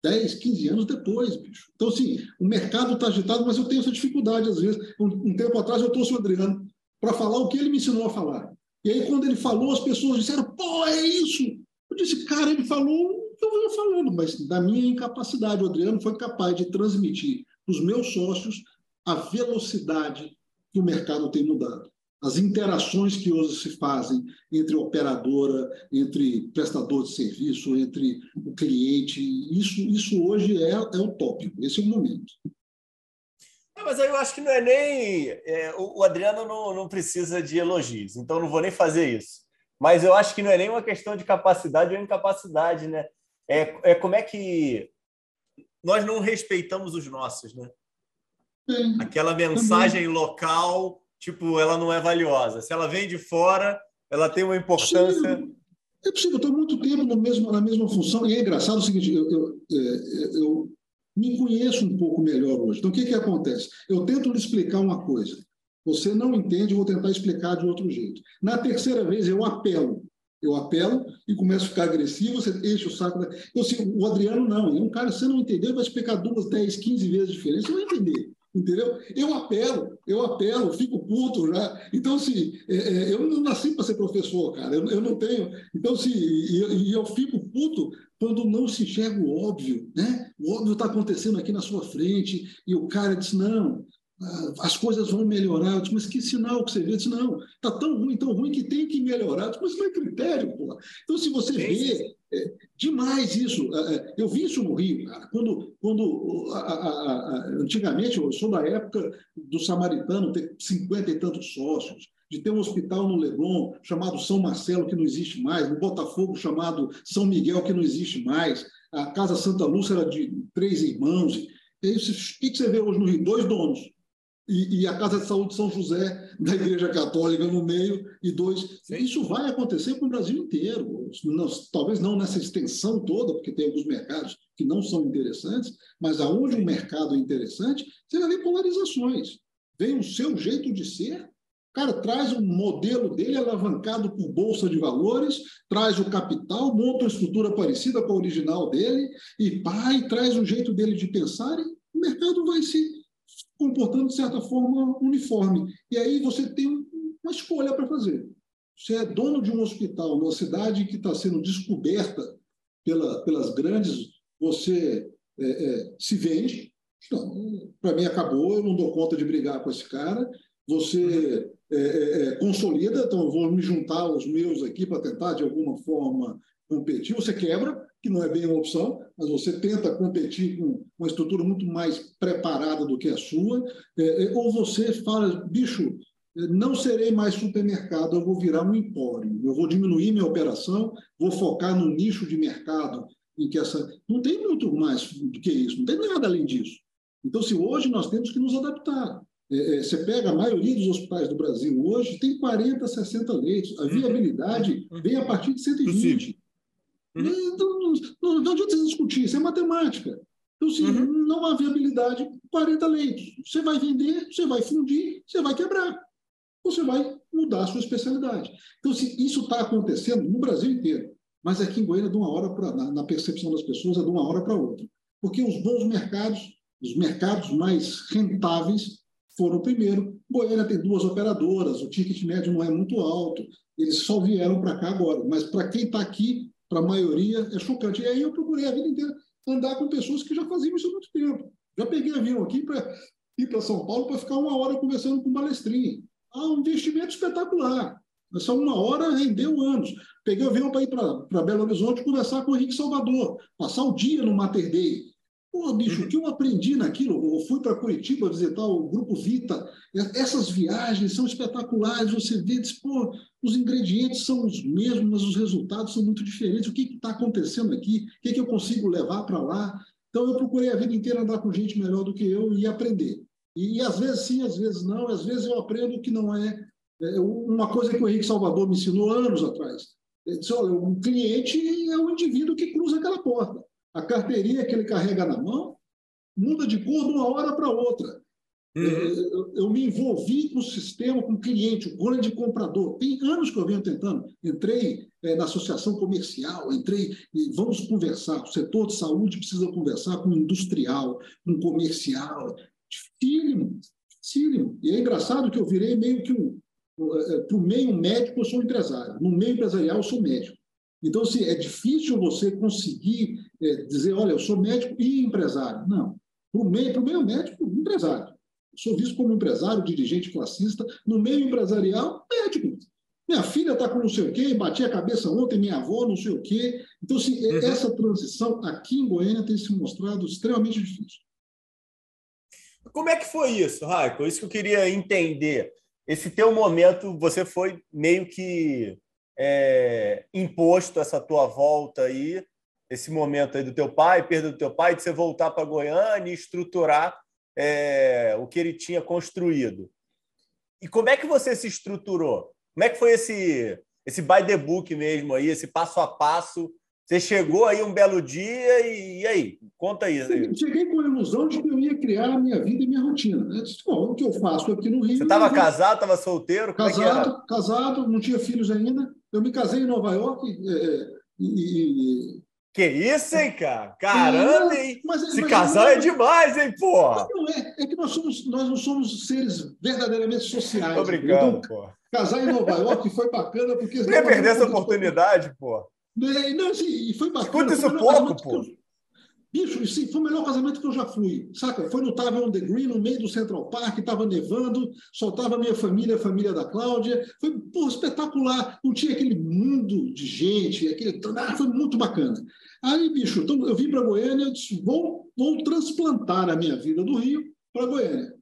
10, 15 anos depois, bicho. Então, assim, o mercado está agitado, mas eu tenho essa dificuldade, às vezes. Um, um tempo atrás, eu trouxe o Adriano para falar o que ele me ensinou a falar. E aí, quando ele falou, as pessoas disseram, pô, é isso! Eu disse, cara, ele falou o que eu venho falando, mas da minha incapacidade. O Adriano foi capaz de transmitir para os meus sócios a velocidade que o mercado tem mudado. as interações que hoje se fazem entre operadora, entre prestador de serviço, entre o cliente, isso, isso hoje é, é utópico, esse é o momento. É, mas aí eu acho que não é nem. É, o, Adriano não, não precisa de elogios, então não vou nem fazer isso. Mas eu acho que não é nem uma questão de capacidade ou incapacidade, né? É, é como é que nós não respeitamos os nossos, né? Sim, Aquela mensagem também. local tipo, ela não é valiosa. Se ela vem de fora, ela tem uma importância. Sim, é possível, eu estou muito tempo no mesmo, na mesma função, e é engraçado o seguinte: eu, eu, é, eu me conheço um pouco melhor hoje. Então, o que, que acontece? Eu tento lhe explicar uma coisa. Você não entende, eu vou tentar explicar de outro jeito. Na terceira vez, eu apelo. Eu apelo e começo a ficar agressivo, você enche o saco. Eu, assim, o Adriano não, é um cara, você não entendeu, vai explicar duas, dez, quinze vezes diferente, você vai entender entendeu? Eu apelo, eu apelo, fico puto já. Então, assim, é, é, eu não nasci para ser professor, cara, eu, eu, não tenho. Então, assim, e, e, eu fico puto quando não se enxerga o óbvio, né? O óbvio está acontecendo aqui na sua frente e o cara diz, não, as coisas vão melhorar. Eu disse, mas que sinal que você vê? Eu disse, não, está tão ruim, tão ruim que tem que melhorar. Eu disse, mas isso não é critério, pô. Então, se você vê é, demais isso. É, é, eu vi isso no Rio, cara. Quando, quando a, a, a, antigamente, eu sou da época do Samaritano ter cinquenta e tantos sócios, de ter um hospital no Leblon chamado São Marcelo, que não existe mais, no Botafogo chamado São Miguel, que não existe mais, a Casa Santa Lúcia era de três irmãos. E aí, o que você vê hoje no Rio? Dois donos e, e, a Casa de Saúde São José da Igreja Católica no meio, e dois. Sim. Isso vai acontecer com o Brasil inteiro. Não, talvez não nessa extensão toda, porque tem alguns mercados que não são interessantes, mas aonde um mercado é interessante, você vai ver polarizações. Vem o seu jeito de ser, cara, traz um modelo dele alavancado por bolsa de valores, traz o capital, monta uma estrutura parecida com a original dele, e pai, traz um jeito dele de pensar, e o mercado vai se comportando de certa forma uniforme. E aí você tem uma escolha para fazer. Você é dono de um hospital numa cidade que está sendo descoberta pela, pelas grandes, você é, é, se vende. Então, para mim acabou, eu não dou conta de brigar com esse cara. Você é, é, é consolida, então eu vou me juntar aos meus aqui para tentar de alguma forma competir. Você quebra, que não é bem uma opção, mas você tenta competir com uma estrutura muito mais preparada do que a sua, é, é, ou você fala, bicho, não serei mais supermercado, eu vou virar um empório, eu vou diminuir minha operação, vou focar no nicho de mercado em que essa. Não tem muito mais do que isso, não tem nada além disso. Então, se hoje nós temos que nos adaptar. É, é, você pega a maioria dos hospitais do Brasil hoje, tem 40, 60 leitos. A uhum. viabilidade uhum. vem a partir de 120. Uhum. Então, não, não adianta você discutir, isso é matemática. Então, se assim, uhum. não há viabilidade, 40 leitos. Você vai vender, você vai fundir, você vai quebrar. Você vai mudar a sua especialidade. Então, se assim, isso está acontecendo no Brasil inteiro, mas aqui em Goiânia, de uma hora para na, na percepção das pessoas, é de uma hora para outra. Porque os bons mercados, os mercados mais rentáveis, foram primeiro. Goiânia tem duas operadoras, o ticket médio não é muito alto, eles só vieram para cá agora. Mas para quem está aqui, para a maioria, é chocante. E aí eu procurei a vida inteira andar com pessoas que já faziam isso há muito tempo. Já peguei avião aqui para ir para São Paulo para ficar uma hora conversando com palestrinha. Ah, um investimento espetacular. Essa uma hora rendeu anos. Peguei avião para ir para Belo Horizonte conversar com o Henrique Salvador, passar o dia no Mater Dei. Pô, bicho, o que eu aprendi naquilo? Eu fui para Curitiba visitar o Grupo Vita. Essas viagens são espetaculares. Você vê, diz, pô, os ingredientes são os mesmos, mas os resultados são muito diferentes. O que está acontecendo aqui? O que, que eu consigo levar para lá? Então, eu procurei a vida inteira andar com gente melhor do que eu e aprender. E, e às vezes sim, às vezes não. Às vezes eu aprendo que não é, é uma coisa que o Henrique Salvador me ensinou anos atrás. Ele disse, olha, um cliente é um indivíduo que cruza aquela porta. A carteirinha que ele carrega na mão muda de cor de uma hora para outra. Uhum. Eu, eu, me envolvi com o sistema, com o cliente, o grande comprador. Tem anos que eu venho tentando. Entrei é, na associação comercial, entrei e vamos conversar. O setor de saúde precisa conversar com o industrial, com o comercial. Dificílimo, dificílimo. E é engraçado que eu virei meio que um. É, para o meio médico, eu sou empresário. No meio empresarial, eu sou médico. Então, assim, é difícil você conseguir é, dizer, olha, eu sou médico e empresário. Não. Para o meio, meio médico, empresário. sou visto como empresário, dirigente classista, no meio empresarial, médico. Minha filha está com não sei o quê, bati a cabeça ontem, minha avó, não sei o quê. Então, assim, uhum. essa transição aqui em Goiânia tem se mostrado extremamente difícil. Como é que foi isso, Raico? Isso que eu queria entender. Esse teu momento, você foi meio que é, imposto essa tua volta aí, esse momento aí do teu pai, perda do teu pai, de você voltar para Goiânia e estruturar é, o que ele tinha construído. E como é que você se estruturou? Como é que foi esse, esse by the book mesmo aí, esse passo a passo? Você chegou aí um belo dia e, e aí? Conta. Aí. Cheguei com a ilusão de que eu ia criar a minha vida e minha rotina. Né? Disse, o que eu faço aqui no Rio... Você estava casado, estava solteiro? É casado, é casado, não tinha filhos ainda. Eu me casei em Nova York é, e, que isso, hein, cara? Caramba, hein? Mas, Se mas, casar mas, é demais, hein, porra? Não é, é que nós, somos, nós não somos seres verdadeiramente sociais. Tô brincando, então, pô. Casar em Nova York foi bacana porque... Não ia perder essa oportunidade, pô. Não, assim, foi bacana. Escuta isso pouco, pô. Bicho, foi o melhor casamento que eu já fui. Saca? Foi no Tavern on the Green, no meio do Central Park, estava nevando, soltava minha família, a família da Cláudia. Foi porra, espetacular. Não tinha aquele mundo de gente, aquele. Ah, foi muito bacana. Aí, bicho, então, eu vim para Goiânia, eu disse, vou, vou transplantar a minha vida do Rio para Goiânia.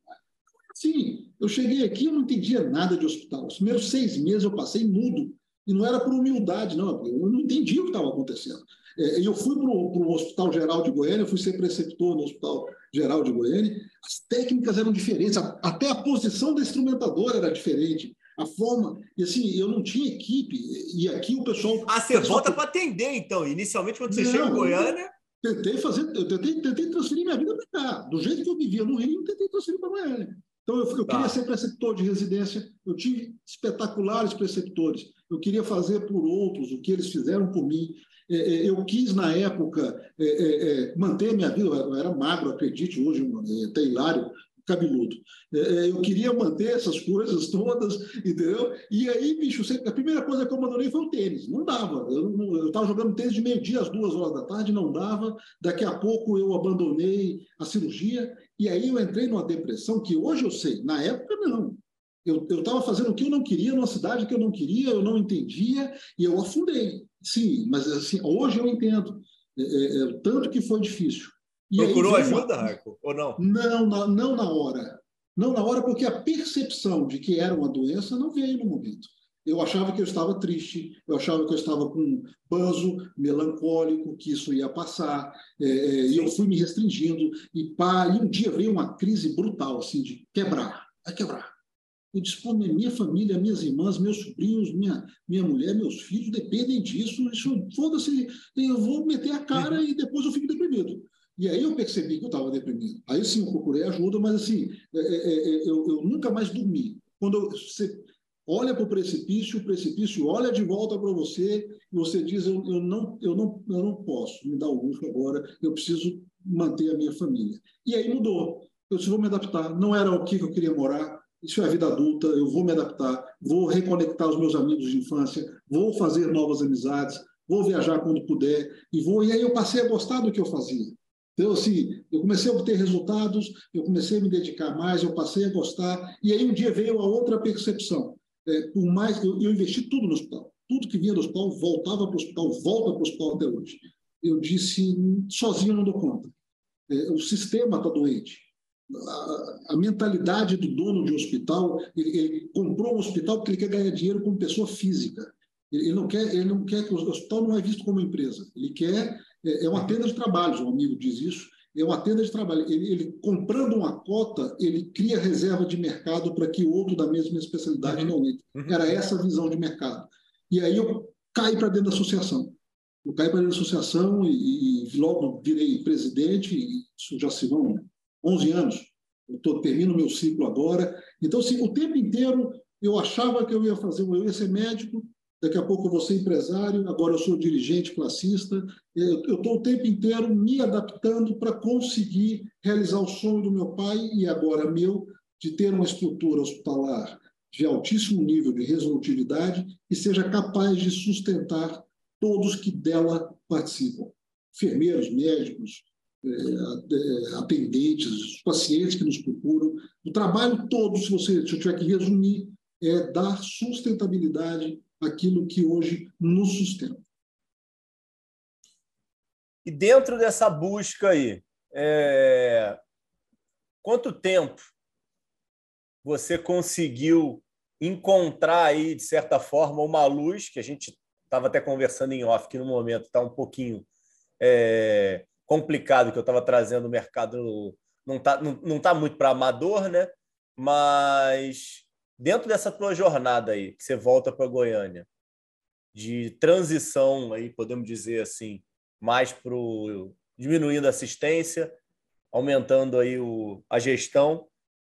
Sim, eu cheguei aqui, eu não entendia nada de hospital. Os primeiros seis meses eu passei mudo. E não era por humildade, não. Eu não entendi o que estava acontecendo. É, eu fui para o Hospital Geral de Goiânia, fui ser preceptor no Hospital Geral de Goiânia. As técnicas eram diferentes, até a posição da instrumentadora era diferente. A forma, e assim, eu não tinha equipe, e aqui o pessoal. Ah, você pessoal... volta para atender, então. Inicialmente, quando você não, chega em Goiânia. Tentei fazer, eu tentei, tentei transferir minha vida para cá. Do jeito que eu vivia no Rio, eu tentei transferir para Goiânia. Então, eu, eu tá. queria ser preceptor de residência, eu tive espetaculares preceptores. Eu queria fazer por outros o que eles fizeram por mim. É, é, eu quis, na época, é, manter minha vida, eu era magro, acredite, hoje até hilário, cabeludo. Eu queria manter essas coisas todas, entendeu? E aí, bicho, a primeira coisa que eu abandonei foi o tênis. Não dava. Eu estava jogando tênis de meio-dia às duas horas da tarde, não dava. Daqui a pouco eu abandonei a cirurgia. E aí eu entrei numa depressão que hoje eu sei, na época não. Eu estava fazendo o que eu não queria, numa cidade que eu não queria, eu não entendia, e eu afundei. Sim, mas assim, hoje eu entendo é, é, é, tanto que foi difícil. E Procurou aí, ajuda, Raico, ou não? Não, não, não na hora. Não na hora, porque a percepção de que era uma doença não veio no momento. Eu achava que eu estava triste, eu achava que eu estava com banzo, melancólico, que isso ia passar, é, é e eu fui me restringindo. E, pá, e um dia veio uma crise brutal, assim, de quebrar, vai quebrar. Eu pô, minha família, minhas irmãs, meus sobrinhos, minha, minha mulher, meus filhos dependem disso. Isso, foda-se, eu vou meter a cara uhum. e depois eu fico deprimido. E aí eu percebi que eu estava deprimido. Aí sim, eu procurei ajuda, mas assim, é, é, é, eu, eu, nunca mais dormi. Quando você olha para o precipício, o precipício olha de volta para você e você diz, eu, eu, não, eu, não, eu não posso me dar o luxo agora, eu preciso manter a minha família. E aí mudou. Eu disse, vou me adaptar. Não era o que eu queria morar, isso é a vida adulta, eu vou me adaptar, vou reconectar os meus amigos de infância, vou fazer novas amizades, vou viajar quando puder, e vou. E aí eu passei a gostar do que eu fazia. Então, assim, eu comecei a obter resultados, eu comecei a me dedicar mais, eu passei a gostar, e aí um dia veio a outra percepção. É, por mais eu, eu investi tudo no hospital, tudo que vinha do hospital voltava para o hospital, volta para o hospital até hoje. Eu disse, sozinho não dou conta. É, o sistema está doente a, a, mentalidade do dono de um hospital, ele, ele, comprou um hospital porque ele quer ganhar dinheiro como pessoa física. Ele, ele, não quer, ele não quer que o hospital não é visto como empresa. Ele quer é, é uma tenda de trabalho, um amigo diz isso. É uma tenda de trabalho. Ele, ele, comprando uma cota, ele cria reserva de mercado para que outro da mesma especialidade não entre. Uhum. Era essa a visão de mercado. E aí eu caí para dentro da associação. Eu caí para dentro da associação e, e logo virei presidente, isso já se vão 11 anos. Eu tô, termino meu ciclo agora. Então, assim, o tempo inteiro eu achava que eu ia fazer, eu ia ser médico, daqui a pouco eu vou ser empresário, agora eu sou dirigente classista. Eu estou o tempo inteiro me adaptando para conseguir realizar o sonho do meu pai e agora meu, de ter uma estrutura hospitalar de altíssimo nível de resolutividade e seja capaz de sustentar todos que dela participam. Enfermeiros, médicos, atendentes, os pacientes que nos procuram. O trabalho todo, se você se eu tiver que resumir, é dar sustentabilidade àquilo que hoje nos sustenta. E dentro dessa busca aí, é... quanto tempo você conseguiu encontrar aí, de certa forma, uma luz, que a gente estava até conversando em off, que no momento está um pouquinho é, complicado, que eu estava trazendo o mercado, não está não, não tá muito para amador, né? Mas dentro dessa tua jornada aí, que você volta para Goiânia, de transição aí, podemos dizer assim, mais para diminuindo a assistência, aumentando aí o, a gestão.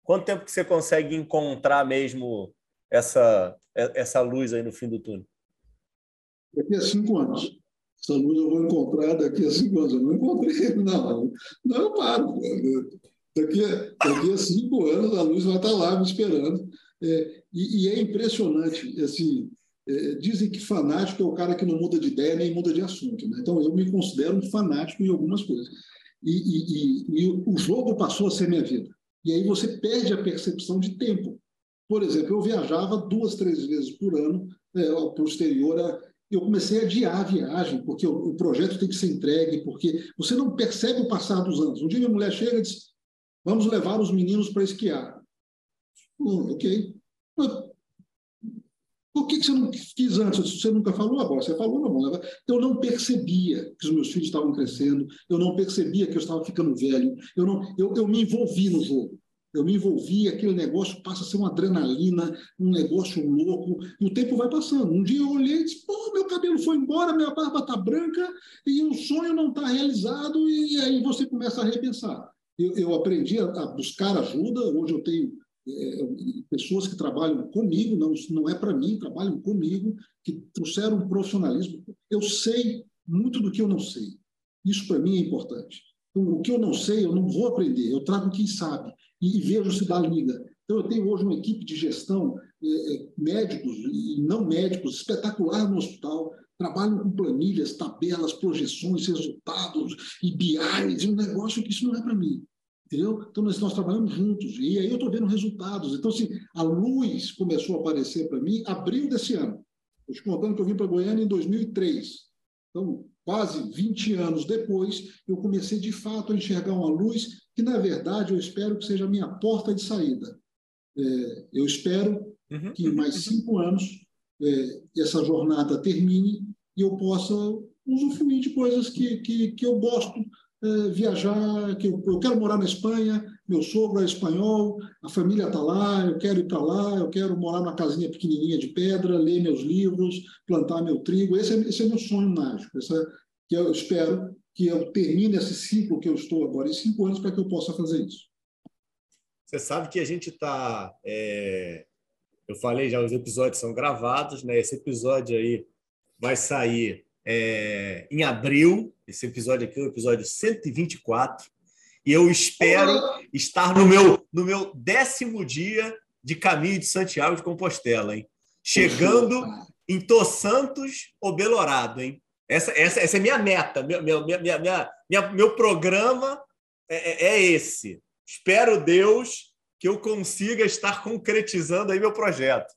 Quanto tempo que você consegue encontrar mesmo essa, essa luz aí no fim do túnel? Daqui a cinco anos. Essa luz eu vou encontrar daqui a cinco anos. Eu não encontrei, não. Não, eu paro. Daqui a, daqui a cinco anos a luz vai estar lá me esperando. É, e, e, é impressionante, assim, é, dizem que fanático é o cara que não muda de ideia nem muda de assunto. Né? Então, eu me considero um fanático em algumas coisas. E, e, e, o jogo passou a ser minha vida. E aí você perde a percepção de tempo. Por exemplo, eu viajava duas, três vezes por ano é, exterior. Eu comecei a adiar a viagem, porque o, o, projeto tem que ser entregue, porque você não percebe o passar dos anos. Um dia minha mulher chega e diz: Vamos levar os meninos para esquiar. Hum, ok. Por que você não quis antes? Você nunca falou agora, você falou, não, vamos levar. Eu não percebia que os meus filhos estavam crescendo, eu não percebia que eu estava ficando velho, eu, não, eu, eu me envolvi no jogo. Eu me envolvi, aquele negócio passa a ser uma adrenalina, um negócio louco, e o tempo vai passando. Um dia eu olhei e disse, pô, meu cabelo foi embora, minha barba está branca, e o sonho não está realizado, e aí você começa a repensar. Eu, eu aprendi a, a buscar ajuda, hoje eu tenho é, pessoas que trabalham comigo, não, não é para mim, trabalham comigo, que trouxeram um profissionalismo. Eu sei muito do que eu não sei. Isso para mim é importante. Então, o que eu não sei, eu não vou aprender, eu trago quem sabe e, vejo se dá liga. Então, eu tenho hoje uma equipe de gestão, é, é, médicos e não médicos, espetacular no hospital, trabalham com planilhas, tabelas, projeções, resultados e BIs, e um negócio que isso não é para mim. Entendeu? Então, nós, nós trabalhamos juntos, e aí eu estou vendo resultados. Então, assim, a luz começou a aparecer para mim abril desse ano. Estou te contando que eu vim para Goiânia em 2003. Então, quase 20 anos depois, eu comecei de fato a enxergar uma luz que, na verdade, eu espero que seja a minha porta de saída. É, eu espero uhum. que em mais cinco anos é, essa jornada termine e eu possa usufruir de coisas que, que, que eu gosto, é, viajar, que eu, eu, quero morar na Espanha, meu sogro é espanhol, a família está lá, eu quero ir para lá, eu quero morar numa casinha pequenininha de pedra, ler meus livros, plantar meu trigo. Esse é, esse é meu sonho mágico, esse é, que eu espero que eu termine esse ciclo que eu estou agora em cinco anos para que eu possa fazer isso. Você sabe que a gente está... É... Eu falei já, os episódios são gravados, né? Esse episódio aí vai sair é, em abril. Esse episódio aqui é o episódio 124. E eu espero estar no meu, no meu décimo dia de caminho de Santiago de Compostela, hein? Chegando em Tô Santos ou Belorado, hein? Essa, essa, essa é minha meta, meu, meu, minha, minha, minha, meu programa é, é, é esse. Espero Deus que eu consiga estar concretizando aí meu projeto.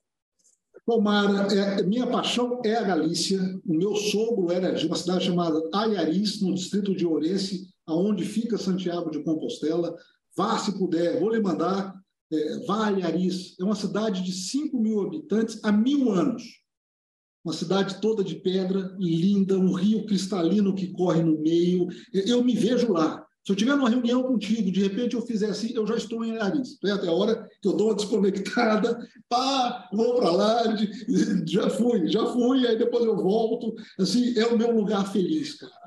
Tomara, é, minha paixão é a Galícia. O meu sogro era de uma cidade chamada Aiaris, no distrito de Ourense, aonde fica Santiago de Compostela. Vá se puder, vou lhe mandar. É, vá a Aiaris. É uma cidade de 5 mil habitantes há mil anos. Uma cidade toda de pedra, linda, um rio cristalino que corre no meio. Eu me vejo lá. Se eu tiver numa reunião contigo, de repente eu fizer assim, eu já estou em nariz. Então, é até a hora que eu dou uma desconectada, pá, vou para lá, já fui, já fui, aí depois eu volto. Assim, é o meu lugar feliz, cara.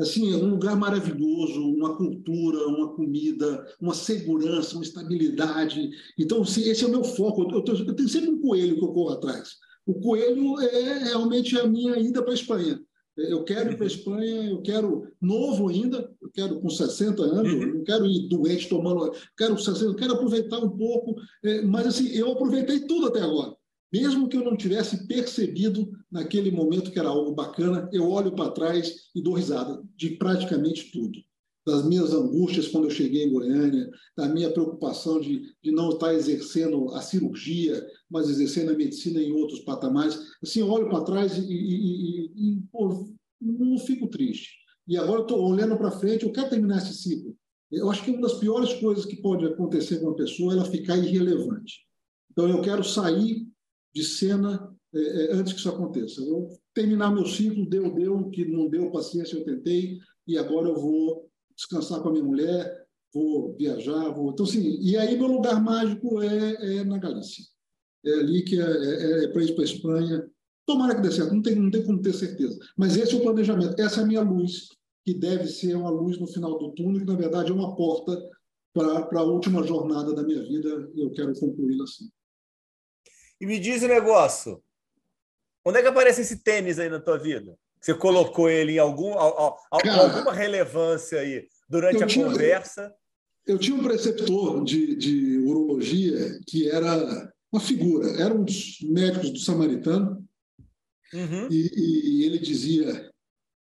Assim, é um lugar maravilhoso, uma cultura, uma comida, uma segurança, uma estabilidade. Então, assim, esse é o meu foco. Eu, eu tenho sempre um coelho que eu corro atrás. O coelho é realmente a minha ida para a Espanha. Eu quero ir para a Espanha, eu quero novo ainda, eu quero com 60 anos, uhum. não quero ir doente tomando, quero 60, eu quero aproveitar um pouco, é, mas assim, eu aproveitei tudo até agora. Mesmo que eu não tivesse percebido naquele momento que era algo bacana, eu olho para trás e dou risada de praticamente tudo. das minhas angústias quando eu cheguei em Goiânia, da minha preocupação de, de não estar exercendo a cirurgia, mas exercendo a medicina em outros patamares. Assim, eu olho para trás e, e, e, e pô, não fico triste. E agora estou olhando para frente, eu quero terminar esse ciclo. Eu acho que uma das piores coisas que pode acontecer com uma pessoa é ela ficar irrelevante. Então, eu quero sair de cena é, é, antes que isso aconteça. Eu terminar meu ciclo, deu, deu, que não deu, paciência, eu tentei, e agora eu vou descansar com a minha mulher, vou viajar, vou. Então, assim, e aí meu lugar mágico é, é na Galícia. É ali que é, é, é para ir para a Espanha. Tomara que dê certo, não tem, não tem como ter certeza. Mas esse é o planejamento, essa é a minha luz, que deve ser uma luz no final do túnel, que na verdade é uma porta para a última jornada da minha vida, eu quero concluí-la assim. E me diz o um negócio, onde é que aparece esse tênis aí na tua vida? Você colocou ele em algum, Cara, alguma relevância aí durante a tinha, conversa? Eu tinha um preceptor de, de urologia que era uma figura, era um dos médicos do Samaritano, uhum. e, e ele dizia: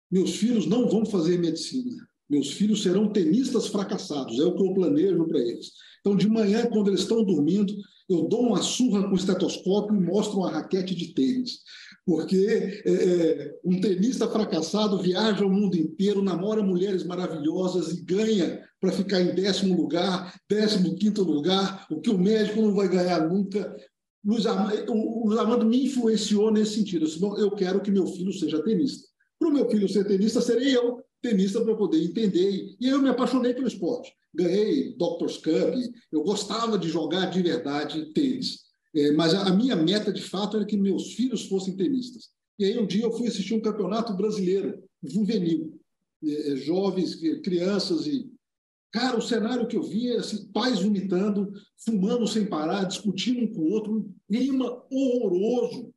Meus filhos não vão fazer medicina, meus filhos serão tenistas fracassados, é o que eu planejo para eles. Então, de manhã, quando eles estão dormindo, eu dou uma surra com o estetoscópio e mostro uma raquete de tênis porque é, é, um tenista fracassado viaja o mundo inteiro, namora mulheres maravilhosas e ganha para ficar em décimo lugar, décimo quinto lugar, o que o médico não vai ganhar nunca. Luiz Armando, o Luiz Armando me influenciou nesse sentido. Eu, disse, eu quero que meu filho seja tenista. Para o meu filho ser tenista, serei eu tenista para poder entender. E eu me apaixonei pelo esporte. Ganhei Doctors Cup, eu gostava de jogar de verdade tênis. É, mas a, minha meta, de fato, era que meus filhos fossem tenistas. E aí, um dia, eu fui assistir um campeonato brasileiro, juvenil, é, é jovens, crianças e. Cara, o cenário que eu via, assim, pais vomitando, fumando sem parar, discutindo um com o outro, um clima horroroso,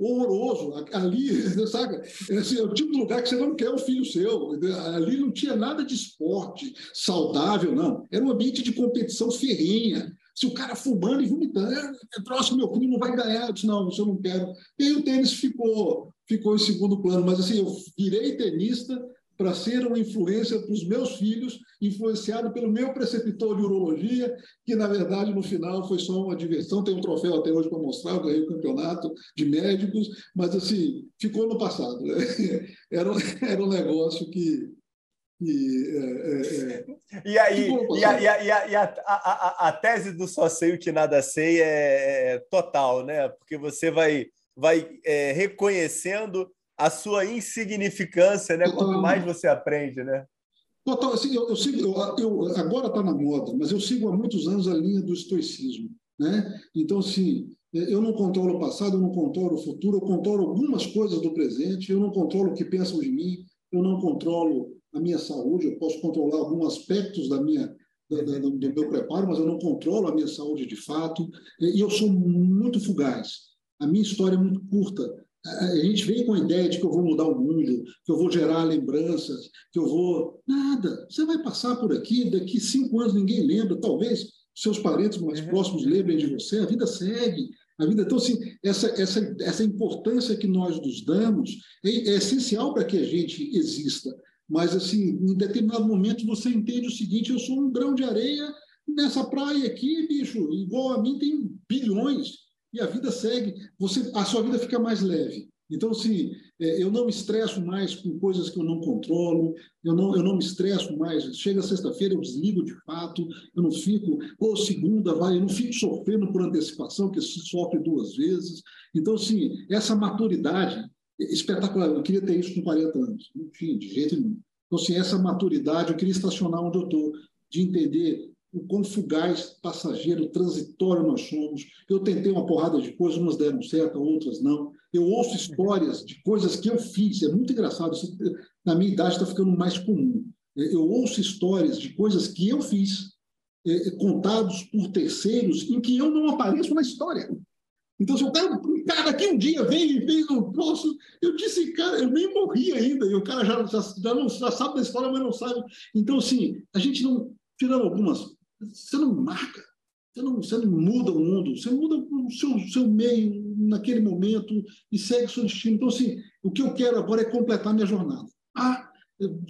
horroroso. Ali, sabe? Assim, é o tipo de lugar que você não quer o filho seu. Ali não tinha nada de esporte saudável, não. Era um ambiente de competição ferrenha. Se o cara fumando e vomitando, é, próximo, meu filho não vai ganhar. Eu disse, não, isso eu não quero. E aí o tênis ficou, ficou em segundo plano. Mas assim, eu virei tenista para ser uma influência para os meus filhos, influenciado pelo meu preceptor de urologia, que na verdade no final foi só uma diversão. Tem um troféu até hoje para mostrar, eu ganhei o campeonato de médicos, mas assim, ficou no passado. Né? Era, era um negócio que, e, é, é, é. e aí, e, a, e, a, e, a, a, a, a, tese do só sei o que nada sei é, é total, né? Porque você vai, vai é, reconhecendo a sua insignificância, né? Quanto mais você aprende, né? Total, assim, eu, eu sigo, eu, eu agora está na moda, mas eu sigo há muitos anos a linha do estoicismo, né? Então, assim, eu não controlo o passado, eu não controlo o futuro, eu controlo algumas coisas do presente, eu não controlo o que pensam de mim, eu não controlo a minha saúde, eu posso controlar alguns aspectos da minha, da, da, do meu preparo, mas eu não controlo a minha saúde de fato. E eu sou muito fugaz. A minha história é muito curta. A gente vem com a ideia de que eu vou mudar o mundo, que eu vou gerar lembranças, que eu vou. Nada. Você vai passar por aqui, daqui cinco anos ninguém lembra, talvez seus parentes mais uhum. próximos lembrem de você, a vida segue. A vida, então, assim, essa, essa, essa importância que nós nos damos é, é essencial para que a gente exista. Mas, assim, em determinado momento você entende o seguinte: eu sou um grão de areia nessa praia aqui, bicho, igual a mim tem bilhões, e a vida segue. Você, a sua vida fica mais leve. Então, assim, é, eu não me estresso mais com coisas que eu não controlo, eu não, eu não me estresso mais. Chega sexta-feira, eu desligo de fato, eu não fico, ou segunda vai, eu não fico sofrendo por antecipação, que se sofre duas vezes. Então, assim, essa maturidade espetacular. Eu queria ter isso com 40 anos. Enfim, de jeito nenhum. Então, assim, essa maturidade, eu queria estacionar onde eu estou, de entender o quão fugaz, passageiro, transitório nós somos. Eu tentei uma porrada de coisas, umas deram certo, outras não. Eu ouço histórias de coisas que eu fiz, é muito engraçado, isso, na minha idade está ficando mais comum. Eu ouço histórias de coisas que eu fiz, é, contados por terceiros, em que eu não apareço na história. Então, se o cara, um cara daqui um dia veio e fez um troço, eu disse, cara, eu nem morri ainda, e o cara já, já, já, não, já sabe da história, mas não sabe. Então, assim, a gente não, tirando algumas, você não marca, você não, você não muda o mundo, você muda o seu, seu meio naquele momento e segue seu destino. Então, assim, o que eu quero agora é completar minha jornada. Ah,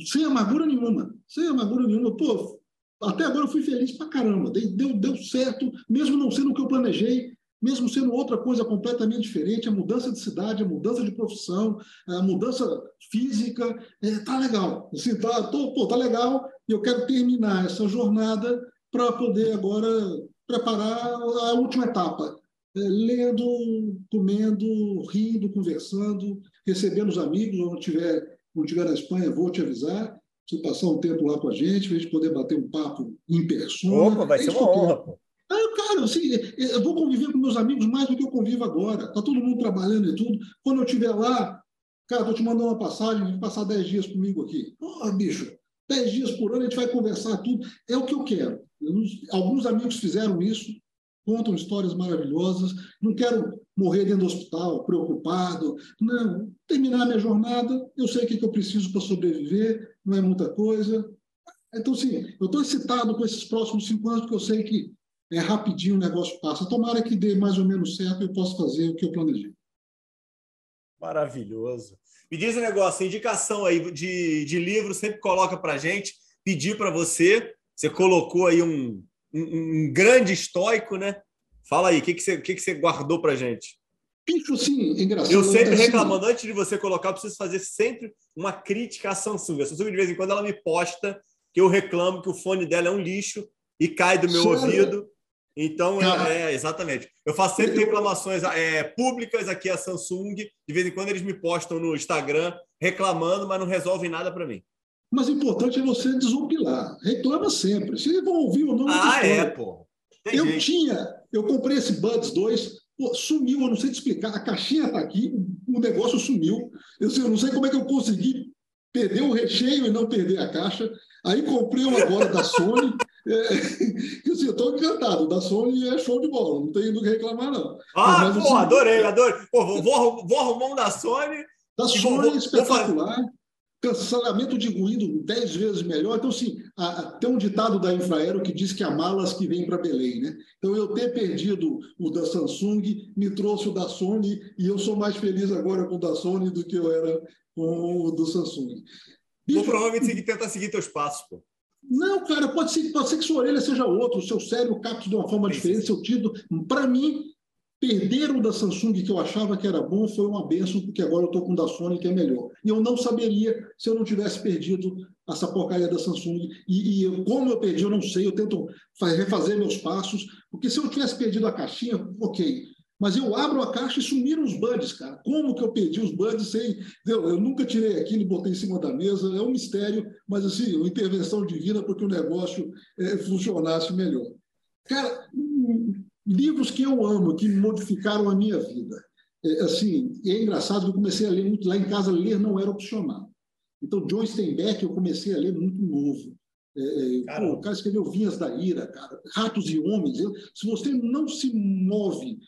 sem amargura nenhuma, sem amargura nenhuma. Pô, até agora eu fui feliz pra caramba. Deu, deu certo, mesmo não sendo o que eu planejei, mesmo sendo outra coisa completamente diferente, a mudança de cidade, a mudança de profissão, a mudança física, é, tá legal. Assim, tá, tô, pô, tá legal e eu quero terminar essa jornada para poder agora preparar a última etapa. É, lendo, comendo, rindo, conversando, recebendo os amigos, quando estiver, quando estiver na Espanha, vou te avisar, você passar um tempo lá com a gente, para a gente poder bater um papo em persona. Opa, vai é ser uma honra, pô. Ah, cara, assim, eu vou conviver com meus amigos mais do que eu convivo agora. Está todo mundo trabalhando e tudo. Quando eu estiver lá, cara, estou te mandando uma passagem, vem passar 10 dias comigo aqui. Oh, bicho, 10 dias por ano a gente vai conversar tudo. É o que eu quero. Alguns amigos fizeram isso, contam histórias maravilhosas. Não quero morrer dentro do hospital, preocupado. Não, terminar minha jornada, eu sei o que eu preciso para sobreviver, não é muita coisa. Então, sim, eu estou excitado com esses próximos cinco anos, porque eu sei que é rapidinho o negócio passa. Tomara que dê mais ou menos certo e eu possa fazer o que eu planejei. Maravilhoso. Me diz um negócio, indicação aí de, de livro, sempre coloca para gente, pedir para você. Você colocou aí um, um, um, grande estoico, né? Fala aí, o que, que, você, que, que você guardou para gente? Bicho, sim, engraçado. Eu sempre assim, reclamando, antes de você colocar, eu preciso fazer sempre uma crítica à Samsung. A Samsung, de vez em quando, ela me posta que eu reclamo que o fone dela é um lixo e cai do meu Sério? ouvido. Então, é, é, exatamente. Eu faço sempre reclamações é, públicas aqui a Samsung. De vez em quando eles me postam no Instagram reclamando, mas não resolvem nada para mim. Mas o importante é você desopilar. Reclama sempre. Se vão ouvir ou não. Ah, é, pô. Tem eu jeito. tinha, eu comprei esse Buds 2, pô, sumiu, eu não sei te explicar. A caixinha está aqui, o negócio sumiu. Eu, eu não sei como é que eu consegui perder o recheio e não perder a caixa. Aí comprei um agora da Sony. É, eu estou encantado. Da Sony é show de bola, não tenho do que reclamar, não. Ah, assim, adorei, adorei. Pô, vou, vou, arrumar um da Sony. Da Sony vou, é espetacular. Cancelamento de ruído dez vezes melhor. Então, assim, a, tem um ditado da Infraero que diz que há malas que vêm para Belém, né? Então, eu ter perdido o da Samsung me trouxe o da Sony e eu sou mais feliz agora com o da Sony do que eu era com o do Samsung. Vou provavelmente seguir, tentar seguir teus passos, pô. Não, cara, pode ser, pode ser que sua orelha seja outra, o seu cérebro capte de uma forma sim, diferente, sim. seu título. Para mim, perder o da Samsung, que eu achava que era bom, foi uma benção, porque agora eu estou com o da Sony, que é melhor. E eu não saberia se eu não tivesse perdido essa porcaria da Samsung. E, e eu, como eu perdi, eu não sei, eu tento refazer meus passos, porque se eu tivesse perdido a caixinha, ok. Mas eu abro a caixa e sumiram os buds, cara. Como que eu perdi os buds sem. Eu nunca tirei aquilo e botei em cima da mesa. É um mistério, mas assim, uma intervenção divina porque o negócio é, funcionasse melhor. Cara, livros que eu amo, que modificaram a minha vida. É, assim, é engraçado que eu comecei a ler muito lá em casa, ler não era opcional. Então, John Steinbeck eu comecei a ler muito novo. É, é pô, o cara escreveu Vinhas da Ira, cara, Ratos e Homens. Se você não se move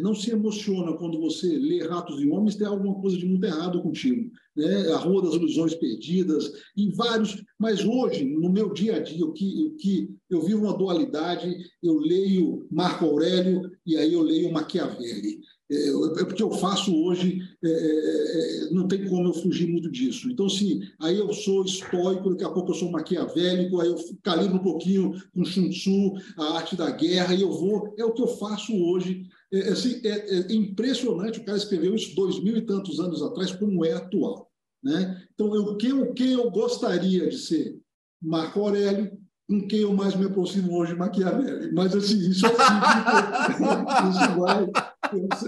não se emociona quando você lê Ratos e Homens, tem alguma coisa de muito errado contigo. Né? A Rua das Ilusões Perdidas, e vários. Mas hoje, no meu dia a dia, o que, o que eu vivo uma dualidade, eu leio Marco Aurélio e aí eu leio Machiavelli. É, é porque eu faço hoje, é, é, é, não tem como eu fugir muito disso. Então, sim, aí eu sou estoico, daqui a pouco eu sou maquiavélico, aí eu calibro um pouquinho com Sun Tzu, a arte da guerra, e eu vou. É o que eu faço hoje é, é, assim, é, é, impressionante, o cara escreveu isso dois mil e tantos anos atrás, como é atual. Né? Então, eu, quem, eu gostaria de ser? Marco Aurélio, com quem eu mais me aproximo hoje, Maquiavelli. Mas, assim, isso é assim, vai,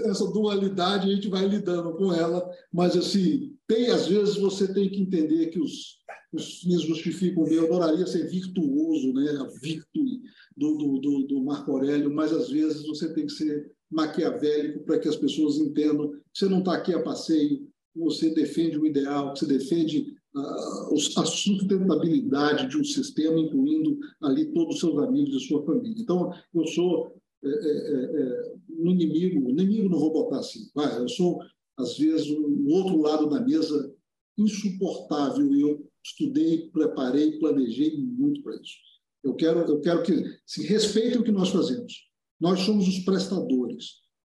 essa dualidade a gente vai lidando com ela, mas, assim, tem, às vezes, você tem que entender que os, os fins justificam o Eu adoraria ser virtuoso, né? a virtude do, do, do Marco Aurélio, mas, às vezes, você tem que ser maquiavélico para que as pessoas entendam que você não está aqui a passeio, você defende o ideal, você defende a sustentabilidade de um sistema, incluindo ali todos os seus amigos e sua família. Então, eu sou é, é, é, um inimigo, inimigo não vou botar assim, vai, eu sou, às vezes, o um outro lado da mesa insuportável e eu estudei, preparei, planejei muito para isso. Eu quero, eu quero que se respeitem o que nós fazemos nós somos os prestadores.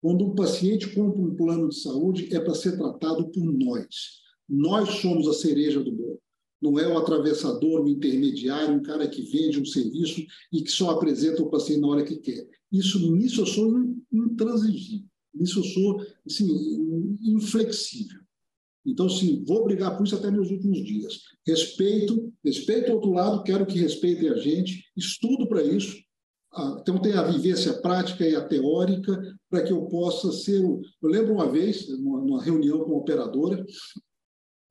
Quando um paciente compra um plano de saúde, é para ser tratado por nós. Nós somos a cereja do bolo. não é o atravessador, o intermediário, um cara que vende um serviço e que só apresenta o paciente na hora que quer. Isso, nisso eu sou intransigível, nisso eu sou assim, inflexível. Então, sim, vou brigar por isso até meus últimos dias. Respeito, respeito o outro lado, quero que respeitem a gente, estudo para isso. Ah, então, tem a vivência prática e a teórica para que eu possa ser. Eu lembro uma vez, numa reunião com uma operadora,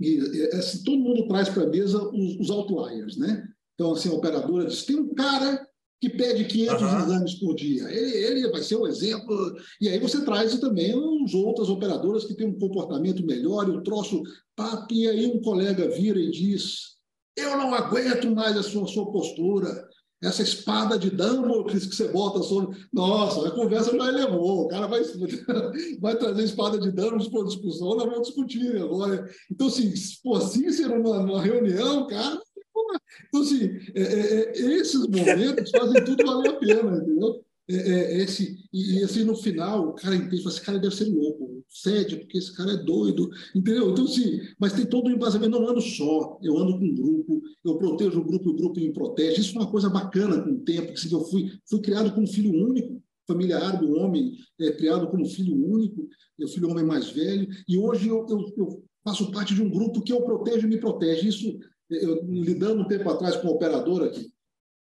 e assim, todo mundo traz para a mesa os, os, outliers, né? Então, assim, a operadora diz: tem um cara que pede 500 uhum. exames por dia. Ele, ele vai ser o um exemplo. E aí você traz também as outras operadoras que têm um comportamento melhor, e o troço papo, e aí um colega vira e diz: Eu não aguento mais a sua, sua postura. Essa espada de Damocles que você bota sobre. Nossa, a conversa já elevou. O cara vai, vai trazer espada de Damocles para discussão, nós vamos discutir agora. Então, assim, pô, Cícero numa, numa reunião, cara, então, assim, é, é, é, esses momentos fazem tudo valer a pena, entendeu? É, é, esse, e, e, assim, no final, o cara entende, esse cara deve ser louco, cede, porque esse cara é doido, entendeu? Então, assim, mas tem todo o um embasamento, não ando só, eu ando com um grupo, eu protejo o grupo, o grupo me protege, isso é uma coisa bacana com o tempo, que assim, eu fui, fui criado como filho único, família árabe, o homem é criado como filho único, eu filho homem mais velho, e hoje eu, eu, eu faço parte de um grupo que eu protejo e me protege, isso eu, lidando um tempo atrás com uma operadora aqui,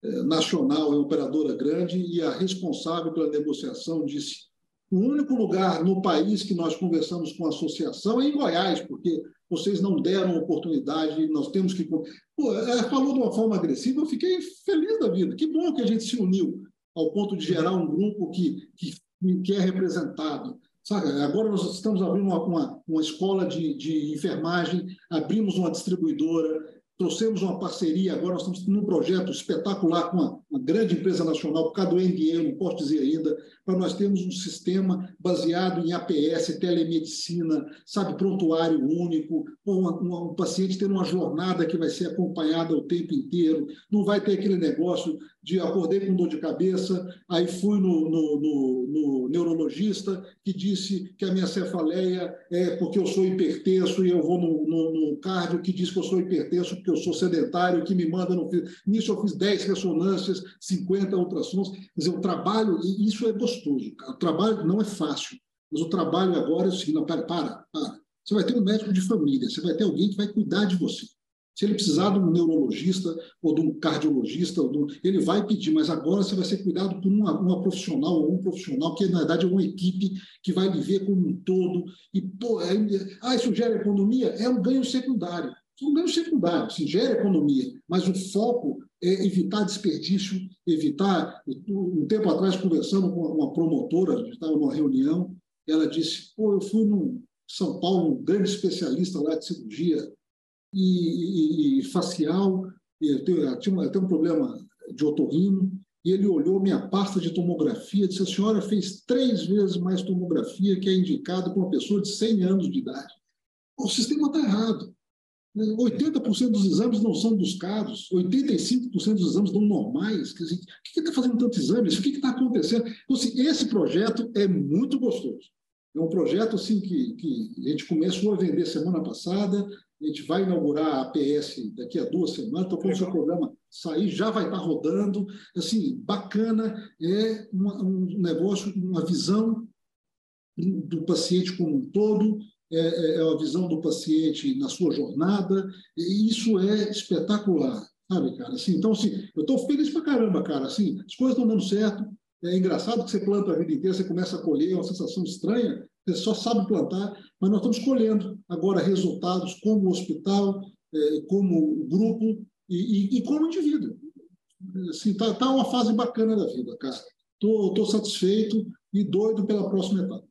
é, nacional, é uma operadora grande, e a responsável pela negociação disse: o único lugar no país que nós conversamos com a associação é em Goiás, porque vocês não deram oportunidade, nós temos que. Pô, ela falou de uma forma agressiva, eu fiquei feliz da vida. Que bom que a gente se uniu ao ponto de gerar um grupo que, que, que é representado. Sabe, agora nós estamos abrindo uma, uma, uma escola de, de enfermagem, abrimos uma distribuidora, Trouxemos uma parceria, agora nós estamos num projeto espetacular com uma, uma grande empresa nacional, por causa do NDA, não posso dizer ainda, para nós termos um sistema baseado em APS, telemedicina, sabe, prontuário único, um, um paciente tendo uma jornada que vai ser acompanhada o tempo inteiro, não vai ter aquele negócio de acordei com dor de cabeça, aí fui no, no, no, no, neurologista que disse que a minha cefaleia é porque eu sou hipertenso e eu vou no, no, cardio que diz que eu sou hipertenso porque eu sou sedentário, que me manda no Nisso eu fiz 10 ressonâncias, 50 ultrassons. Quer dizer, o trabalho, isso é gostoso. O trabalho não é fácil, mas o trabalho agora é o seguinte: não, para, para, para. Você vai ter um médico de família, você vai ter alguém que vai cuidar de você. Se ele precisar de um neurologista ou de um cardiologista, ele vai pedir, mas agora você vai ser cuidado por uma, uma, profissional ou um profissional, que na verdade é uma equipe que vai lhe ver como um todo. E, pô, é, ah, isso gera economia? É um ganho secundário. É um ganho secundário, se gera economia, mas o foco é evitar desperdício, evitar. Um tempo atrás, conversando com uma promotora, estava numa reunião, ela disse: pô, eu fui no São Paulo, um grande especialista lá de cirurgia e, e, e facial, eu tenho, tinha, tenho um problema de otorrino, e ele olhou minha pasta de tomografia e disse: a senhora fez três vezes mais tomografia que é indicado para uma pessoa de 100 anos de idade. O sistema está errado. 80% dos exames não são buscados, 85% dos exames não normais. Quer dizer, o que está fazendo tanto exame? O que está acontecendo? Então, assim, esse projeto é muito gostoso. É um projeto assim, que, que a gente começou a vender semana passada, a gente vai inaugurar a APS daqui a duas semanas, então quando o seu programa sair, já vai estar rodando. Assim, bacana, é uma, um negócio, uma visão do paciente como um todo, é, é, é a visão do paciente na sua jornada, e isso é espetacular, sabe, cara? Assim, então, assim, eu estou feliz pra caramba, cara. Assim, as coisas estão dando certo. É engraçado que você planta a vida inteira, você começa a colher, é uma sensação estranha, você só sabe plantar, mas nós estamos colhendo agora resultados como hospital, é, como grupo e, como indivíduo. Assim, tá, tá uma fase bacana da vida, cara. Estou satisfeito e doido pela próxima etapa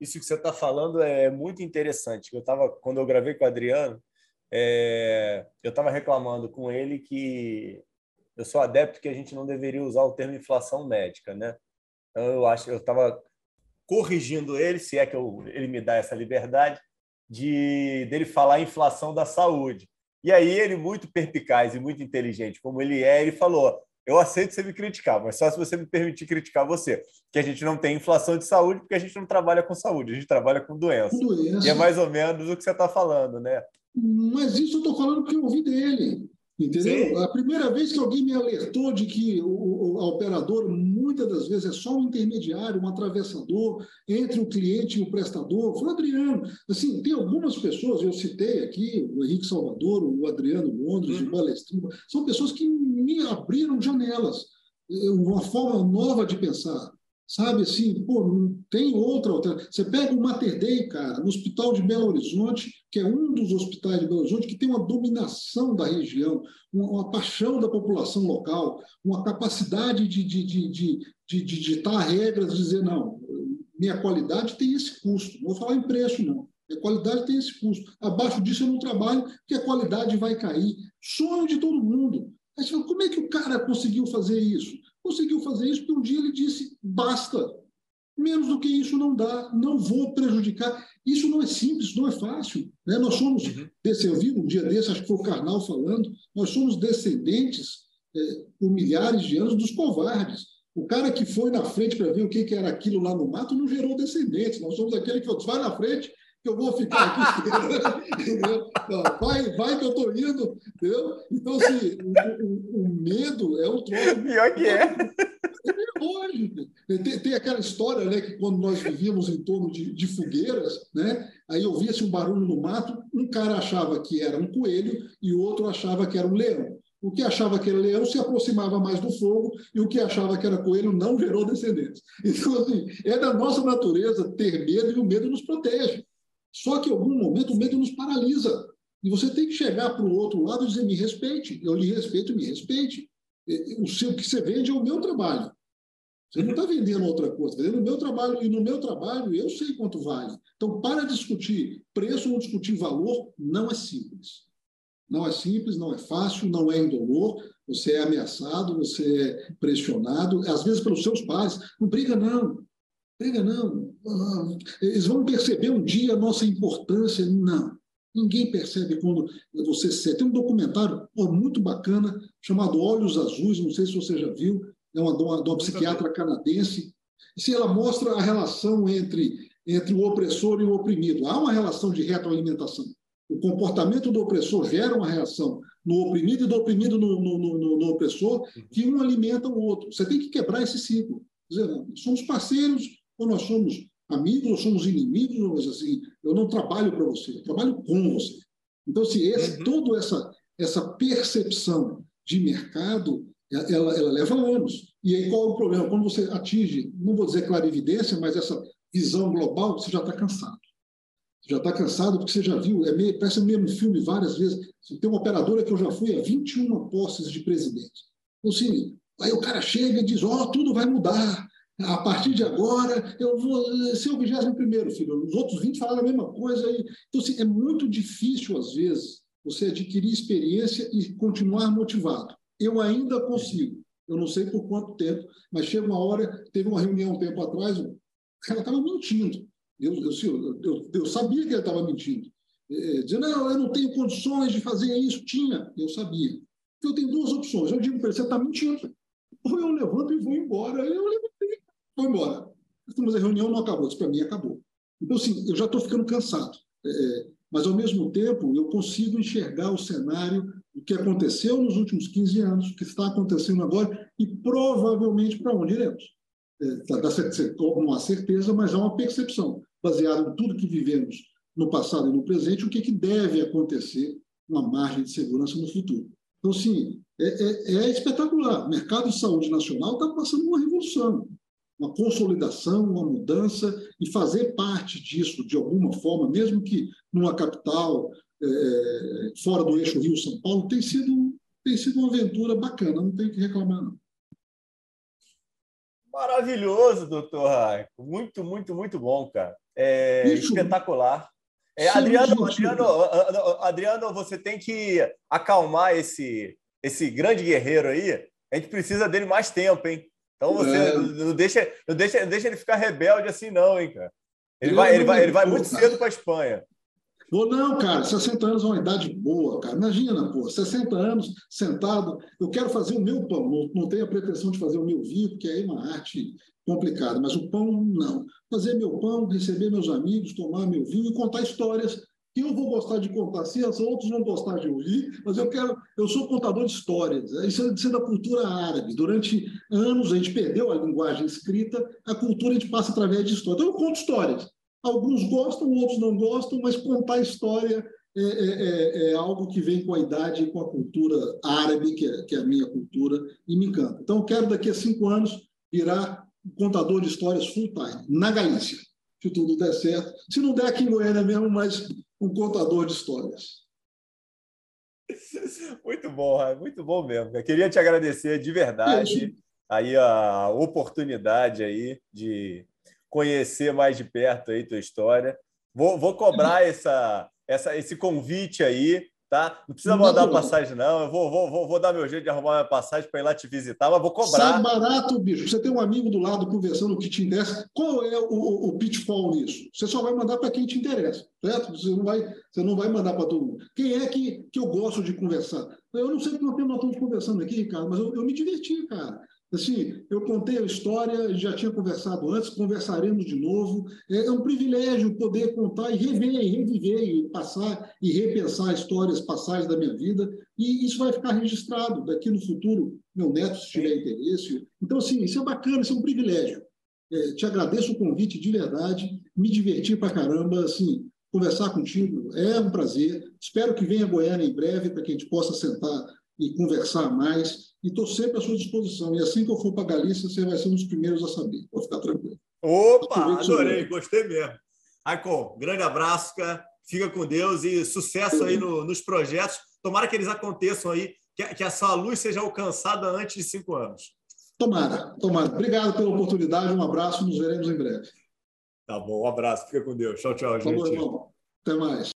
isso que você está falando é muito interessante. Eu tava, quando eu gravei com o Adriano, é, eu estava reclamando com ele que eu sou adepto que a gente não deveria usar o termo inflação médica, né? Então eu acho, eu estava corrigindo ele, se é que eu, ele me dá essa liberdade de dele falar inflação da saúde. E aí ele muito perpicaz e muito inteligente, como ele é, ele falou: eu aceito você me criticar, mas só se você me permitir criticar você. Que a gente não tem inflação de saúde, porque a gente não trabalha com saúde, a gente trabalha com doença. doença. E é mais ou menos o que você está falando, né? Mas isso eu estou falando porque eu ouvi dele. Entendeu? Sim. A primeira vez que alguém me alertou de que o, a operadora, muitas das vezes, é só um intermediário, um atravessador entre o cliente e o prestador, foi o Adriano. Assim, tem algumas pessoas, eu citei aqui, o Henrique Salvador, o Adriano Londres, uhum. o Balestrinho, são pessoas que me abriram janelas, uma forma nova de pensar. Sabe assim, pô, não tem outra alternativa. Você pega o Mater Dei, cara, no Hospital de Belo Horizonte, que é um dos hospitais de Belo Horizonte que tem uma dominação da região, uma, uma paixão da população local, uma capacidade de, de, de, de, de, de ditar regras, dizer, não, minha qualidade tem esse custo. Não vou falar em preço, não. Minha qualidade tem esse custo. Abaixo disso eu não trabalho, porque a qualidade vai cair. Sonho de todo mundo. Aí você fala, como é que o cara conseguiu fazer isso? Conseguiu fazer isso porque um dia ele disse: basta, menos do que isso não dá, não vou prejudicar. Isso não é simples, não é fácil. Né? Nós somos, uhum. desse, eu vi um dia desse, acho que foi o Karnal falando, nós somos descendentes, é, por milhares de anos, dos covardes. O cara que foi na frente para ver o que, que era aquilo lá no mato não gerou descendentes. Nós somos aquele que vai na frente que eu vou ficar aqui. Vai, vai que eu estou indo. Entendeu? Então, assim, o, o, o medo é um troço. Pior que é. É lógico. Tem, tem, aquela história, né, que quando nós vivíamos em torno de, de fogueiras, né, aí ouvia-se um barulho no mato, um cara achava que era um coelho e o outro achava que era um leão. O que achava que era leão se aproximava mais do fogo e o que achava que era coelho não gerou descendentes. Então, assim, é da nossa natureza ter medo e o medo nos protege. Só que em algum momento o medo nos paralisa. E você tem que chegar para o outro lado e dizer: me respeite, eu lhe respeito, me respeite. O seu que você vende é o meu trabalho. Você não está vendendo outra coisa, está vendendo o meu trabalho, e no meu trabalho eu sei quanto vale. Então, para discutir preço ou discutir valor, não é simples. Não é simples, não é fácil, não é indolor. Você é ameaçado, você é pressionado, às vezes pelos seus pais. Não briga, não. Briga, não. Eles vão perceber um dia a nossa importância. Não. Ninguém percebe quando você se Tem um documentário pô, muito bacana chamado Olhos Azuis, não sei se você já viu, é uma, uma, uma psiquiatra canadense. E se ela mostra a relação entre, entre o opressor e o oprimido. Há uma relação de retroalimentação. O comportamento do opressor gera uma reação no oprimido e do oprimido no, no, no, no opressor, que um alimenta o outro. Você tem que quebrar esse ciclo. Dizer, somos parceiros, ou nós somos amigos ou somos inimigos, mas assim, eu não trabalho para você, eu trabalho com você. Então, se assim, esse, uhum. toda essa, essa percepção de mercado, ela, ela leva anos. E aí qual é o problema? Quando você atinge, não vou dizer clarividência, mas essa visão global, você já está cansado. Você já está cansado porque você já viu, é meio, parece o mesmo filme várias vezes. Tem uma operadora que eu já fui a 21 posses de presidente. Então, assim, aí o cara chega e diz, ó, oh, tudo vai mudar, a partir de agora, eu vou ser o 21 filho. Os outros 20 falaram a mesma coisa. Então, assim, é muito difícil, às vezes, você adquirir experiência e continuar motivado. Eu ainda consigo. Eu não sei por quanto tempo, mas chega uma hora, teve uma reunião um tempo atrás, o cara estava mentindo. Eu, eu, eu, eu, sabia que ele estava mentindo. É, dizendo, não, eu não tenho condições de fazer isso. Tinha, eu sabia. Então, eu tenho duas opções. Eu digo para ele, você está mentindo. Ou eu levanto e vou embora. Eu levantei foi embora. Mas a reunião não acabou, isso para mim acabou. Então, assim, eu já estou ficando cansado. É, é, mas, ao mesmo tempo, eu consigo enxergar o cenário do que aconteceu nos últimos 15 anos, o que está acontecendo agora e provavelmente para onde iremos. É, tá, não há certeza, mas há uma percepção, baseada em tudo que vivemos no passado e no presente, o que, que deve acontecer, uma margem de segurança no futuro. Então, sim, é, é, é espetacular. O mercado de saúde nacional está passando uma revolução uma consolidação, uma mudança e fazer parte disso de alguma forma, mesmo que numa capital é, fora do eixo Rio-São Paulo, tem sido, tem sido uma aventura bacana, não tem que reclamar, não. Maravilhoso, doutor Raico. Muito, muito, muito bom, cara. É Isso. espetacular. É, Adriano, Adriano, Adriano, você tem que acalmar esse, esse grande guerreiro aí. A gente precisa dele mais tempo, hein? Então você é. não, deixa, não, deixa, não deixa ele ficar rebelde assim, não, hein, cara. Ele vai, ele vai, ele vai muito cedo para a Espanha. Ou não, cara, 60 anos é uma idade boa, cara. Imagina, pô, 60 anos sentado. Eu quero fazer o meu pão, não, não tenho a pretensão de fazer o meu vinho, porque aí é uma arte complicada, mas o pão não. Fazer meu pão, receber meus amigos, tomar meu vinho e contar histórias eu vou gostar de contar ciência, outros vão gostar de ouvir, mas eu quero, eu sou contador de histórias. Isso é, isso é da cultura árabe. Durante anos a gente perdeu a linguagem escrita, a cultura a gente passa através de história. Então eu conto histórias. Alguns gostam, outros não gostam, mas contar história é, é, é, é, algo que vem com a idade e com a cultura árabe, que é, que é a minha cultura, e me encanta. Então, quero daqui a cinco anos virar contador de histórias full time, na Galícia, se tudo der certo. Se não der aqui em Goiânia mesmo, mas um contador de histórias. Muito bom, muito bom mesmo. Eu queria te agradecer de verdade aí a oportunidade aí de conhecer mais de perto aí tua história. Vou, vou cobrar essa, essa, esse convite aí, tá? Não precisa mandar passagem, não. Eu vou, vou, vou, vou dar meu jeito de arrumar uma passagem para ir lá te visitar, mas vou cobrar. Sai barato, bicho. Você tem um amigo do lado conversando que te interessa. Qual é o, o, o pitfall nisso? Você só vai mandar para quem te interessa, certo? Você não vai, você não vai mandar para todo mundo. Quem é que, que eu gosto de conversar? Eu não sei quanto tempo nós estamos conversando aqui, Ricardo, mas eu, eu me diverti, cara. Assim, eu contei a história, já tinha conversado antes, conversaremos de novo. É, é um privilégio poder contar e rever, e reviver, e passar e repensar histórias, passagens da minha vida. E isso vai ficar registrado daqui no futuro, meu neto, se tiver interesse. Então, assim, isso é bacana, isso é um privilégio. É, te agradeço o convite de verdade, me diverti pra caramba, assim, conversar contigo é um prazer. Espero que venha a Goiânia em breve para que a gente possa sentar e conversar mais. E estou sempre à sua disposição. E assim que eu for para a Galícia, você vai ser um dos primeiros a saber. Pode ficar tranquilo. Opa, adorei, gostei mesmo. Aicon, grande abraço, cara. Fica com Deus e sucesso aí no, nos projetos. Tomara que eles aconteçam aí, que, que essa luz seja alcançada antes de cinco anos. Tomara, tomara. Obrigado pela oportunidade, um abraço, nos veremos em breve. Tá bom, um abraço, fica com Deus. Tchau, tchau, gente. Falou, irmão. Até mais.